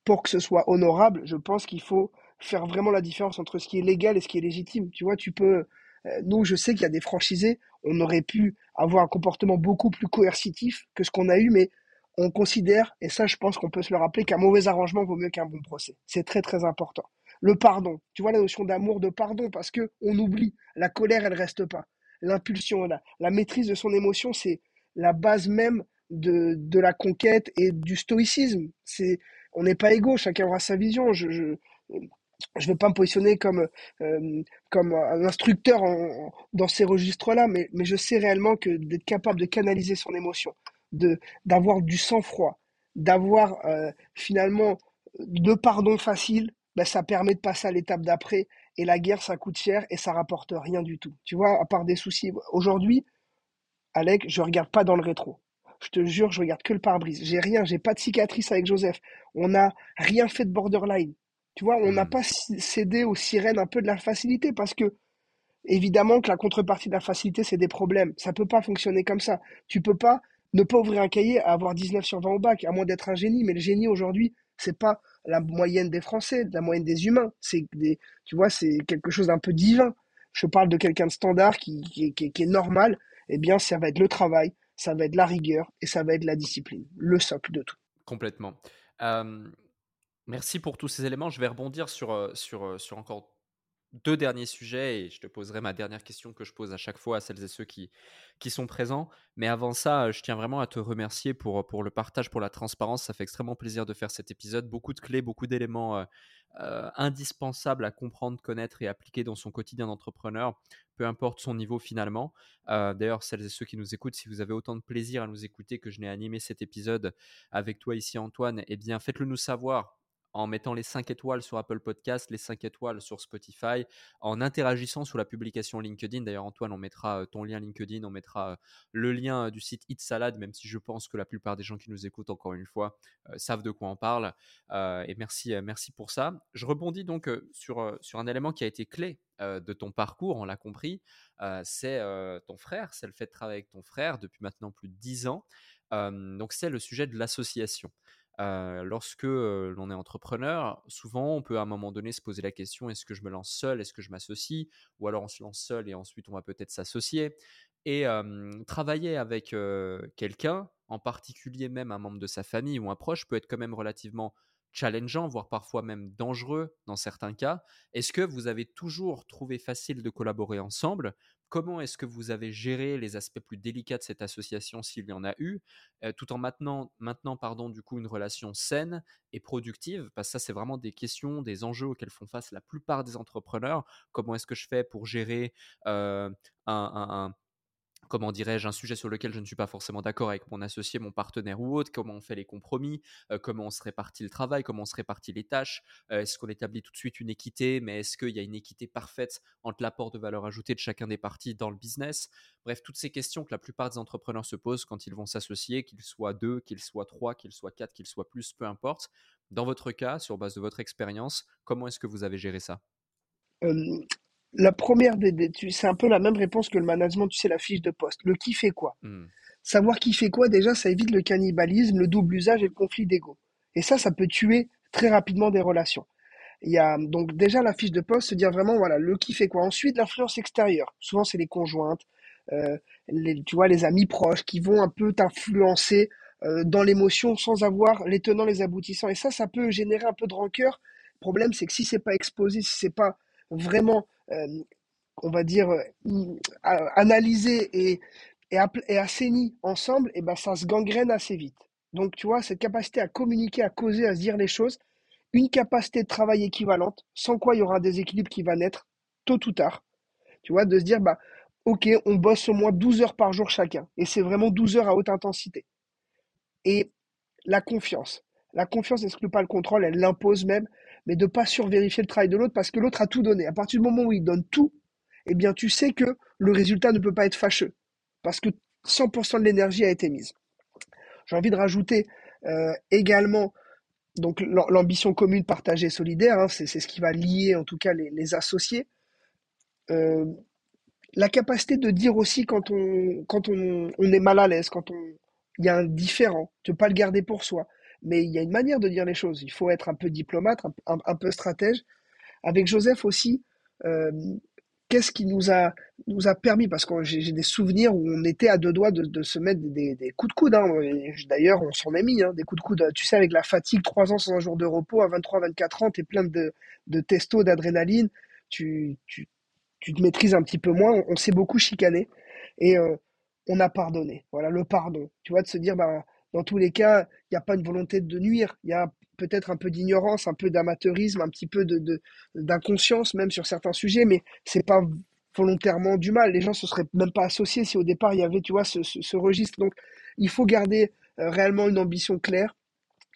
pour que ce soit honorable je pense qu'il faut faire vraiment la différence entre ce qui est légal et ce qui est légitime tu vois tu peux euh, nous je sais qu'il y a des franchisés on aurait pu avoir un comportement beaucoup plus coercitif que ce qu'on a eu, mais on considère, et ça je pense qu'on peut se le rappeler, qu'un mauvais arrangement vaut mieux qu'un bon procès. C'est très très important. Le pardon, tu vois la notion d'amour, de pardon, parce que on oublie, la colère elle reste pas. L'impulsion, la, la maîtrise de son émotion, c'est la base même de, de la conquête et du stoïcisme. C'est, on n'est pas égaux, chacun aura sa vision. Je, je, je ne veux pas me positionner comme, euh, comme un instructeur dans ces registres-là, mais, mais je sais réellement que d'être capable de canaliser son émotion, d'avoir du sang-froid, d'avoir euh, finalement de pardon facile, ben, ça permet de passer à l'étape d'après. Et la guerre, ça coûte cher et ça rapporte rien du tout. Tu vois, à part des soucis. Aujourd'hui, Alec, je regarde pas dans le rétro. Je te jure, je regarde que le pare-brise. J'ai rien, j'ai pas de cicatrice avec Joseph. On n'a rien fait de borderline. Tu vois, on n'a hmm. pas cédé aux sirènes un peu de la facilité parce que, évidemment, que la contrepartie de la facilité, c'est des problèmes. Ça peut pas fonctionner comme ça. Tu peux pas ne pas ouvrir un cahier à avoir 19 sur 20 au bac, à moins d'être un génie. Mais le génie aujourd'hui, c'est pas la moyenne des Français, la moyenne des humains. C'est des, tu vois, c'est quelque chose d'un peu divin. Je parle de quelqu'un de standard qui, qui, qui, qui, est normal. Eh bien, ça va être le travail, ça va être la rigueur et ça va être la discipline, le socle de tout. Complètement. Merci pour tous ces éléments. Je vais rebondir sur, euh, sur, euh, sur encore deux derniers sujets et je te poserai ma dernière question que je pose à chaque fois à celles et ceux qui, qui sont présents. Mais avant ça, je tiens vraiment à te remercier pour, pour le partage, pour la transparence. Ça fait extrêmement plaisir de faire cet épisode. Beaucoup de clés, beaucoup d'éléments euh, euh, indispensables à comprendre, connaître et appliquer dans son quotidien d'entrepreneur, peu importe son niveau finalement. Euh, d'ailleurs, celles et ceux qui nous écoutent, si vous avez autant de plaisir à nous écouter que je n'ai animé cet épisode avec toi ici Antoine, eh bien faites-le nous savoir en mettant les 5 étoiles sur Apple Podcast, les 5 étoiles sur Spotify, en interagissant sur la publication LinkedIn. D'ailleurs, Antoine, on mettra euh, ton lien LinkedIn, on mettra euh, le lien euh, du site Eat Salad, même si je pense que la plupart des gens qui nous écoutent, encore une fois, savent de quoi on parle. et merci, merci pour ça. Je rebondis donc sur, sur un élément qui a été clé de ton parcours, on l'a compris, c'est ton frère, c'est le fait de travailler avec ton frère depuis maintenant plus de 10 ans. donc c'est le sujet de l'association lorsque l'on est entrepreneur, souvent on peut à un moment donné se poser la question est-ce que je me lance seul, est-ce que je m'associe, ou alors on se lance seul et ensuite on va peut-être s'associer. Et travailler avec quelqu'un, en particulier même un membre de sa famille ou un proche, peut être quand même relativement challengeant, voire parfois même dangereux dans certains cas. Est-ce que vous avez toujours trouvé facile de collaborer ensemble? Comment est-ce que vous avez géré les aspects plus délicats de cette association s'il y en a eu, tout en maintenant, maintenant pardon, du coup, une relation saine et productive? Parce que ça, c'est vraiment des questions, des enjeux auxquels font face la plupart des entrepreneurs. Comment est-ce que je fais pour gérer un comment dirais-je, un sujet sur lequel je ne suis pas forcément d'accord avec mon associé, mon partenaire ou autre, comment on fait les compromis, euh, comment on se répartit le travail, comment on se répartit les tâches, euh, est-ce qu'on établit tout de suite une équité, mais est-ce qu'il y a une équité parfaite entre l'apport de valeur ajoutée de chacun des parties dans le business? Bref, toutes ces questions que la plupart des entrepreneurs se posent quand ils vont s'associer, qu'ils soient deux, qu'ils soient trois, qu'ils soient quatre, qu'ils soient plus, peu importe. Dans votre cas, sur base de votre expérience, comment est-ce que vous avez géré ça? La première des, c'est un peu la même réponse que le management, tu sais, la fiche de poste. Le qui fait quoi. Hmm. Savoir qui fait quoi, déjà, ça évite le cannibalisme, le double usage et le conflit d'ego. Et ça, ça peut tuer très rapidement des relations. Il y a donc déjà la fiche de poste, se dire vraiment, voilà, le qui fait quoi. Ensuite, l'influence extérieure. Souvent, c'est les conjointes, euh, les, tu vois, les amis proches qui vont un peu t'influencer euh, dans l'émotion sans avoir les tenants, les aboutissants. Et ça, ça peut générer un peu de rancœur. Le problème, c'est que si c'est pas exposé, si c'est pas vraiment, on va dire, analysé et, et, assaini ensemble, et ben ça se gangrène assez vite. Donc, tu vois, cette capacité à communiquer, à causer, à se dire les choses, une capacité de travail équivalente, sans quoi il y aura un déséquilibre qui va naître tôt ou tard. Tu vois, de se dire, bah, ok, on bosse au moins 12 heures par jour chacun. Et c'est vraiment 12 heures à haute intensité. Et la confiance. La confiance n'exclut pas le contrôle, elle l'impose même, mais de ne pas survérifier le travail de l'autre parce que l'autre a tout donné. À partir du moment où il donne tout, eh bien, tu sais que le résultat ne peut pas être fâcheux parce que 100% de l'énergie a été mise. J'ai envie de rajouter euh, également donc l'ambition commune, partagée, solidaire, hein, c'est ce qui va lier en tout cas les, associés. Euh, la capacité de dire aussi quand on, est mal à l'aise, quand on, il y a un différent, de ne pas le garder pour soi. Mais il y a une manière de dire les choses. Il faut être un peu diplomate, un, peu stratège. Avec Joseph aussi, euh, qu'est-ce qui nous a, nous a permis, parce que j'ai des souvenirs où on était à deux doigts de, se mettre des, coups de coude. Hein. D'ailleurs, on s'en est mis, hein, des coups de coude. Tu sais, avec la fatigue, trois ans sans un jour de repos, à 23-24 ans, tu es plein de, de testo, d'adrénaline, tu, tu, tu, te maîtrises un petit peu moins. On, s'est beaucoup chicané et euh, on a pardonné. Voilà, le pardon. Tu vois, de se dire, bah, dans tous les cas, il n'y a pas une volonté de nuire. Il y a peut-être un peu d'ignorance, un peu d'amateurisme, un petit peu de, d'inconscience même sur certains sujets, mais c'est pas volontairement du mal. Les gens se seraient même pas associés si au départ il y avait, tu vois, ce, registre. Donc, il faut garder euh, réellement une ambition claire.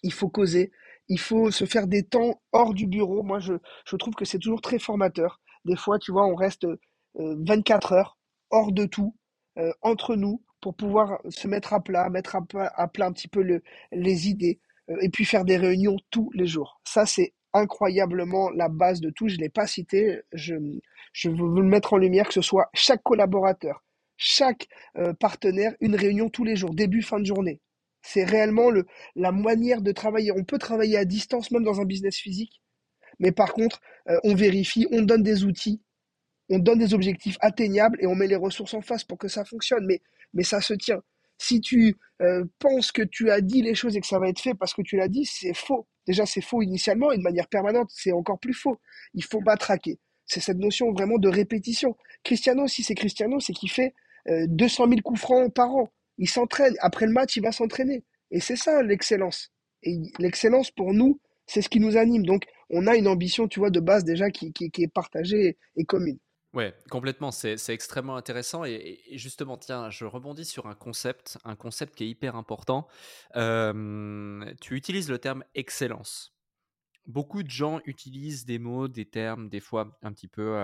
Il faut causer. Il faut se faire des temps hors du bureau. Moi, je, je trouve que c'est toujours très formateur. Des fois, tu vois, on reste 24 euh, heures hors de tout, euh, entre nous, pour pouvoir se mettre à plat, mettre à plat, un petit peu le, les idées, euh, et puis faire des réunions tous les jours. Ça, c'est incroyablement la base de tout. Je ne l'ai pas cité, je, veux le mettre en lumière, que ce soit chaque collaborateur, chaque euh, partenaire, une réunion tous les jours, début, fin de journée. C'est réellement le, la manière de travailler. On peut travailler à distance, même dans un business physique, mais par contre, euh, on vérifie, on donne des outils, on donne des objectifs atteignables et on met les ressources en face pour que ça fonctionne. Mais ça se tient. Si tu euh, penses que tu as dit les choses et que ça va être fait parce que tu l'as dit, c'est faux. Déjà, c'est faux initialement et de manière permanente, c'est encore plus faux. Il faut pas traquer. C'est cette notion vraiment de répétition. Cristiano, si c'est Cristiano, c'est qu'il fait 200 euh, 000 coups francs par an. Il s'entraîne. Après le match, il va s'entraîner. Et c'est ça l'excellence. Et l'excellence pour nous, c'est ce qui nous anime. Donc, on a une ambition, tu vois, de base déjà qui, qui est partagée et commune. Ouais, complètement. C'est extrêmement intéressant. Et, justement, tiens, je rebondis sur un concept, un concept qui est hyper important. tu utilises le terme excellence. Beaucoup de gens utilisent des mots, des termes, des fois un petit peu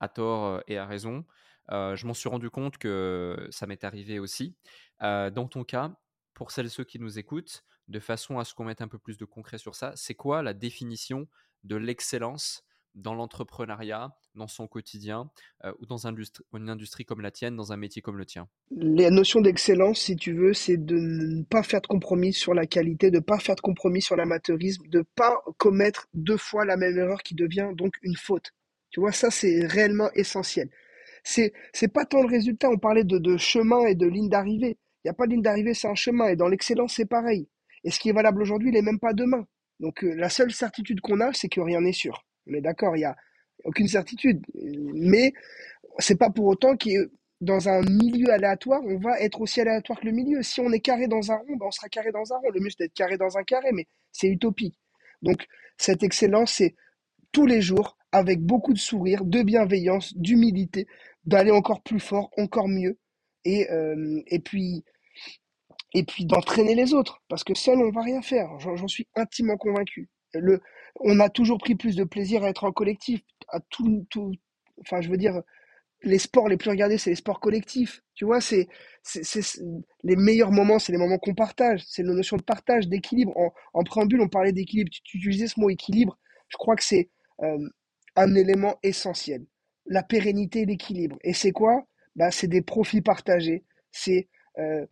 à tort et à raison. je m'en suis rendu compte que ça m'est arrivé aussi. dans ton cas, pour celles et ceux qui nous écoutent, de façon à ce qu'on mette un peu plus de concret sur ça, c'est quoi la définition de l'excellence dans l'entrepreneuriat, dans son quotidien, euh, ou dans une industrie comme la tienne, dans un métier comme le tien? La notion d'excellence, si tu veux, c'est de ne pas faire de compromis sur la qualité, de ne pas faire de compromis sur l'amateurisme, de ne pas commettre deux fois la même erreur qui devient donc une faute. Tu vois, ça, c'est réellement essentiel. C'est, c'est pas tant le résultat, on parlait de, de chemin et de ligne d'arrivée. Il n'y a pas de ligne d'arrivée, c'est un chemin. Et dans l'excellence, c'est pareil. Et ce qui est valable aujourd'hui, il n'est même pas demain. Donc euh, la seule certitude qu'on a, c'est que rien n'est sûr. On est d'accord, il n'y a aucune certitude. Mais c'est pas pour autant que dans un milieu aléatoire, on va être aussi aléatoire que le milieu. Si on est carré dans un rond, ben on sera carré dans un rond. Le mieux, c'est d'être carré dans un carré, mais c'est utopique. Donc, cette excellence, c'est tous les jours, avec beaucoup de sourire, de bienveillance, d'humilité, d'aller encore plus fort, encore mieux. Et, euh, et puis, et puis d'entraîner les autres, parce que seul, on va rien faire. J'en suis intimement convaincu. On a toujours pris plus de plaisir à être en collectif. À tout, tout, enfin, je veux dire, les sports les plus regardés, c'est les sports collectifs. Tu vois, c'est, c'est, les meilleurs moments, c'est les moments qu'on partage. C'est la notion de partage, d'équilibre. En, préambule, on parlait d'équilibre. Tu, utilisais ce mot équilibre. Je crois que c'est euh, un élément essentiel. La pérennité et l'équilibre. Et c'est quoi? Bah, C'est des profits partagés. C'est euh,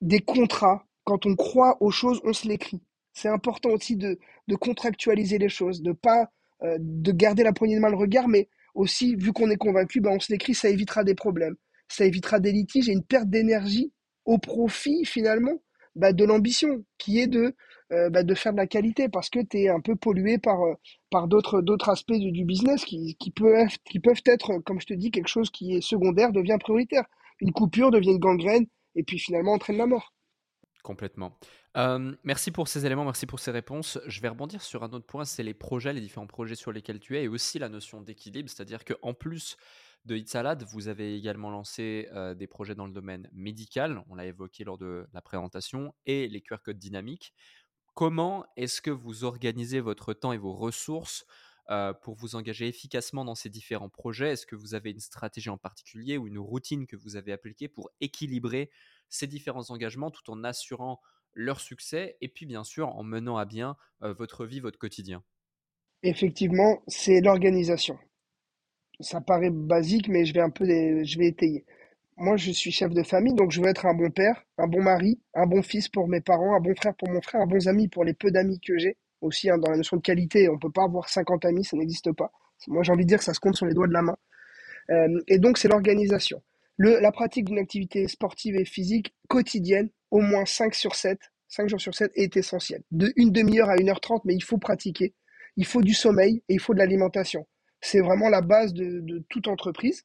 des contrats. Quand on croit aux choses, on se l'écrit. C'est important aussi de, de contractualiser les choses, de pas euh, de garder la poignée de main le regard, mais aussi, vu qu'on est convaincu, ben on se l'écrit, ça évitera des problèmes, ça évitera des litiges et une perte d'énergie au profit finalement bah, de l'ambition, qui est de, euh, bah, de faire de la qualité, parce que tu es un peu pollué par, euh, par d'autres, d'autres aspects du, business qui, qui, peuvent, qui peuvent être, comme je te dis, quelque chose qui est secondaire devient prioritaire. Une coupure devient une gangrène, et puis finalement entraîne la mort. Complètement. merci pour ces éléments, merci pour ces réponses. Je vais rebondir sur un autre point, c'est les projets, les différents projets sur lesquels tu es, et aussi la notion d'équilibre, c'est-à-dire qu'en plus de Hit Salad, vous avez également lancé des projets dans le domaine médical, on l'a évoqué lors de la présentation, et les QR codes dynamiques. Comment est-ce que vous organisez votre temps et vos ressources pour vous engager efficacement dans ces différents projets? Est-ce que vous avez une stratégie en particulier ou une routine que vous avez appliquée pour équilibrer ces différents engagements tout en assurant leur succès et puis bien sûr en menant à bien votre vie, votre quotidien? Effectivement, c'est l'organisation. Ça paraît basique, mais je vais un peu je vais étayer. Moi, je suis chef de famille, donc je veux être un bon père, un bon mari, un bon fils pour mes parents, un bon frère pour mon frère, un bon ami pour les peu d'amis que j'ai. Aussi, hein, dans la notion de qualité, on peut pas avoir 50 amis, ça n'existe pas. Moi, j'ai envie de dire que ça se compte sur les doigts de la main. Et donc, c'est l'organisation. Le, la pratique d'une activité sportive et physique quotidienne, au moins 5 sur 7, 5 jours sur 7, est essentielle. De une demi-heure à 1h30, mais il faut pratiquer. Il faut du sommeil et il faut de l'alimentation. C'est vraiment la base de, de toute entreprise.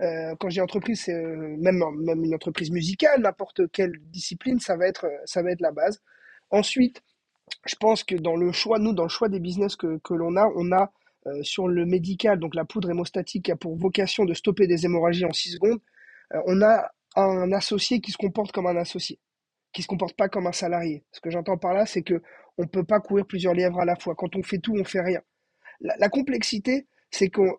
Euh, quand j'ai entreprise, c'est euh, même, même une entreprise musicale, n'importe quelle discipline, ça va être, ça va être la base. Ensuite, je pense que dans le choix, nous, dans le choix des business que, que l'on a, on a euh, sur le médical, donc la poudre hémostatique qui a pour vocation de stopper des hémorragies en 6 secondes, on a un associé qui se comporte comme un associé, qui se comporte pas comme un salarié. Ce que j'entends par là, c'est que on peut pas courir plusieurs lièvres à la fois. Quand on fait tout, on fait rien. La, complexité, c'est qu'on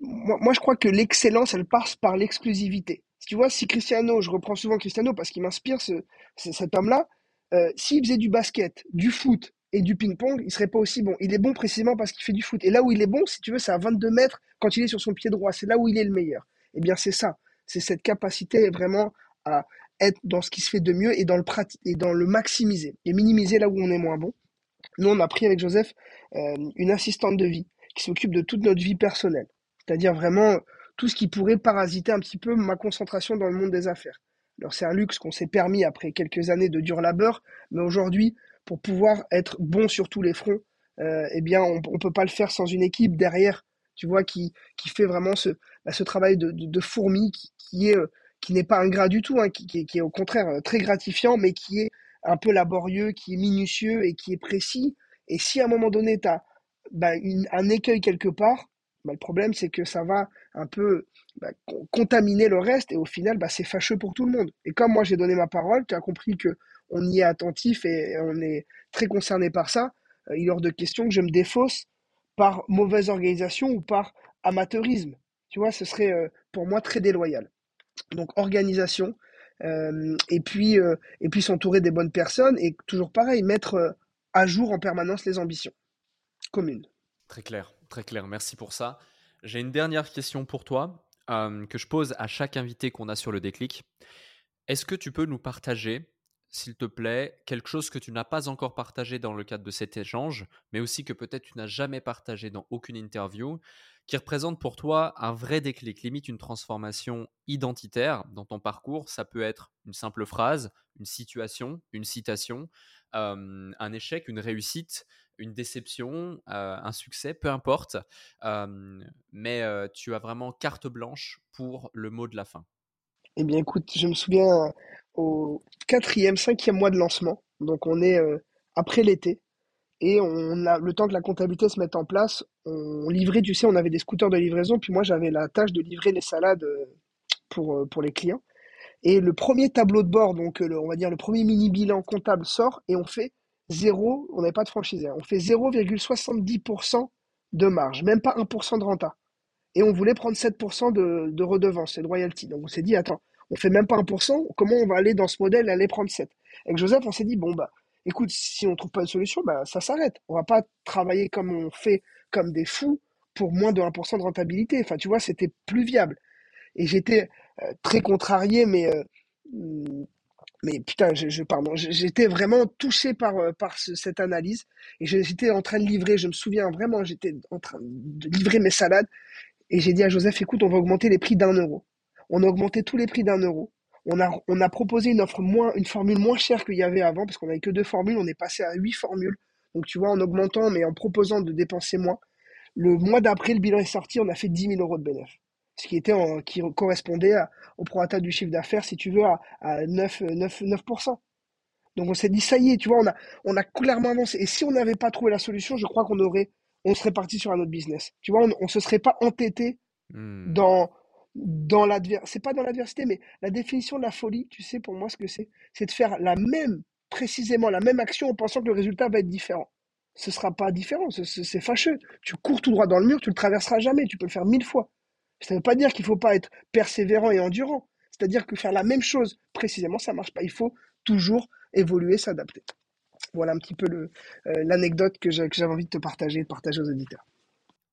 moi, moi, je crois que l'excellence, elle passe par l'exclusivité. Tu vois, si Cristiano, je reprends souvent Cristiano parce qu'il m'inspire ce, cet homme-là, euh, s'il faisait du basket, du foot et du ping-pong, il serait pas aussi bon. Il est bon précisément parce qu'il fait du foot. Et là où il est bon, si tu veux, c'est à 22 mètres quand il est sur son pied droit. C'est là où il est le meilleur. Eh bien, c'est ça. C'est cette capacité vraiment à être dans ce qui se fait de mieux et dans le, et dans le maximiser et minimiser là où on est moins bon. Nous, on a pris avec Joseph euh, une assistante de vie qui s'occupe de toute notre vie personnelle. C'est-à-dire vraiment tout ce qui pourrait parasiter un petit peu ma concentration dans le monde des affaires. Alors c'est un luxe qu'on s'est permis après quelques années de dur labeur, mais aujourd'hui, pour pouvoir être bon sur tous les fronts, euh, eh bien, on ne peut pas le faire sans une équipe derrière, tu vois, qui, qui fait vraiment ce, bah, ce travail de, fourmi qui, est euh, qui n'est pas ingrat du tout, hein, qui, est au contraire euh, très gratifiant, mais qui est un peu laborieux, qui est minutieux et qui est précis. Et si à un moment donné, tu as bah, un écueil quelque part, bah, le problème, c'est que ça va un peu bah, contaminer le reste et au final, c'est fâcheux pour tout le monde. Et comme moi, j'ai donné ma parole, tu as compris que on y est attentif et on est très concerné par ça. Euh, il est hors de question que je me défausse par mauvaise organisation ou par amateurisme. Tu vois, ce serait euh, pour moi très déloyal. Donc organisation euh, et puis et puis s'entourer des bonnes personnes et toujours pareil, mettre à jour en permanence les ambitions communes. Très clair. Très clair, merci pour ça. J'ai une dernière question pour toi euh, que je pose à chaque invité qu'on a sur le déclic. Est-ce que tu peux nous partager, s'il te plaît, quelque chose que tu n'as pas encore partagé dans le cadre de cet échange, mais aussi que peut-être tu n'as jamais partagé dans aucune interview, qui représente pour toi un vrai déclic, limite une transformation identitaire dans ton parcours Ça peut être une simple phrase, une situation, une citation, euh, un échec, une réussite, une déception, euh, un succès, peu importe. mais tu as vraiment carte blanche pour le mot de la fin. Eh bien, écoute, je me souviens au quatrième, cinquième mois de lancement. Donc, on est après l'été. Et on a le temps que la comptabilité se mette en place. On livrait, tu sais, on avait des scooters de livraison. Puis moi, j'avais la tâche de livrer les salades pour, pour les clients. Et le premier tableau de bord, donc on va dire le premier mini bilan comptable sort et on fait zéro, on n'avait pas de franchisé, on fait 0,70% de marge, même pas 1% de renta. Et on voulait prendre 7% de, de redevance et de royalty. Donc on s'est dit, attends, on fait même pas 1%, comment on va aller dans ce modèle, aller prendre 7 Avec Joseph, on s'est dit, bon, bah, écoute, si on trouve pas une solution, bah, ça s'arrête. On va pas travailler comme on fait, comme des fous, pour moins de 1% de rentabilité. Enfin, tu vois, c'était plus viable. Et j'étais euh, très contrarié, mais euh, mais putain, je, je pardon, j'étais vraiment touché par, euh, par cette analyse et j'étais en train de livrer, je me souviens vraiment, j'étais en train de livrer mes salades et j'ai dit à Joseph, écoute, on va augmenter les prix d'un euro. On a augmenté tous les prix d'un euro. On a, on a proposé une offre moins, une formule moins chère qu'il y avait avant parce qu'on n'avait que deux formules. On est passé à huit formules. Donc tu vois, en augmentant mais en proposant de dépenser moins. Le mois d'après, le bilan est sorti, on a fait 10 000 euros de bénéfice ce qui était en, qui correspondait au prorata du chiffre d'affaires, si tu veux, à, à 9, 9, 9%. Donc on s'est dit, ça y est, tu vois, on a, on a clairement avancé. Et si on n'avait pas trouvé la solution, je crois qu'on aurait, on serait parti sur un autre business. Tu vois, on ne se serait pas entêté hmm. dans, dans l'adversité. C'est pas dans l'adversité, mais la définition de la folie, tu sais, pour moi, ce que c'est, c'est de faire la même, précisément la même action en pensant que le résultat va être différent. Ce sera pas différent, c'est fâcheux. Tu cours tout droit dans le mur, tu le traverseras jamais, tu peux le faire mille fois. Ça ne veut pas dire qu'il ne faut pas être persévérant et endurant. C'est-à-dire que faire la même chose précisément, ça ne marche pas. Il faut toujours évoluer, s'adapter. Voilà un petit peu euh, l'anecdote que j'avais envie de te partager, de partager aux auditeurs.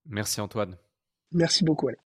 Merci Antoine. Merci beaucoup.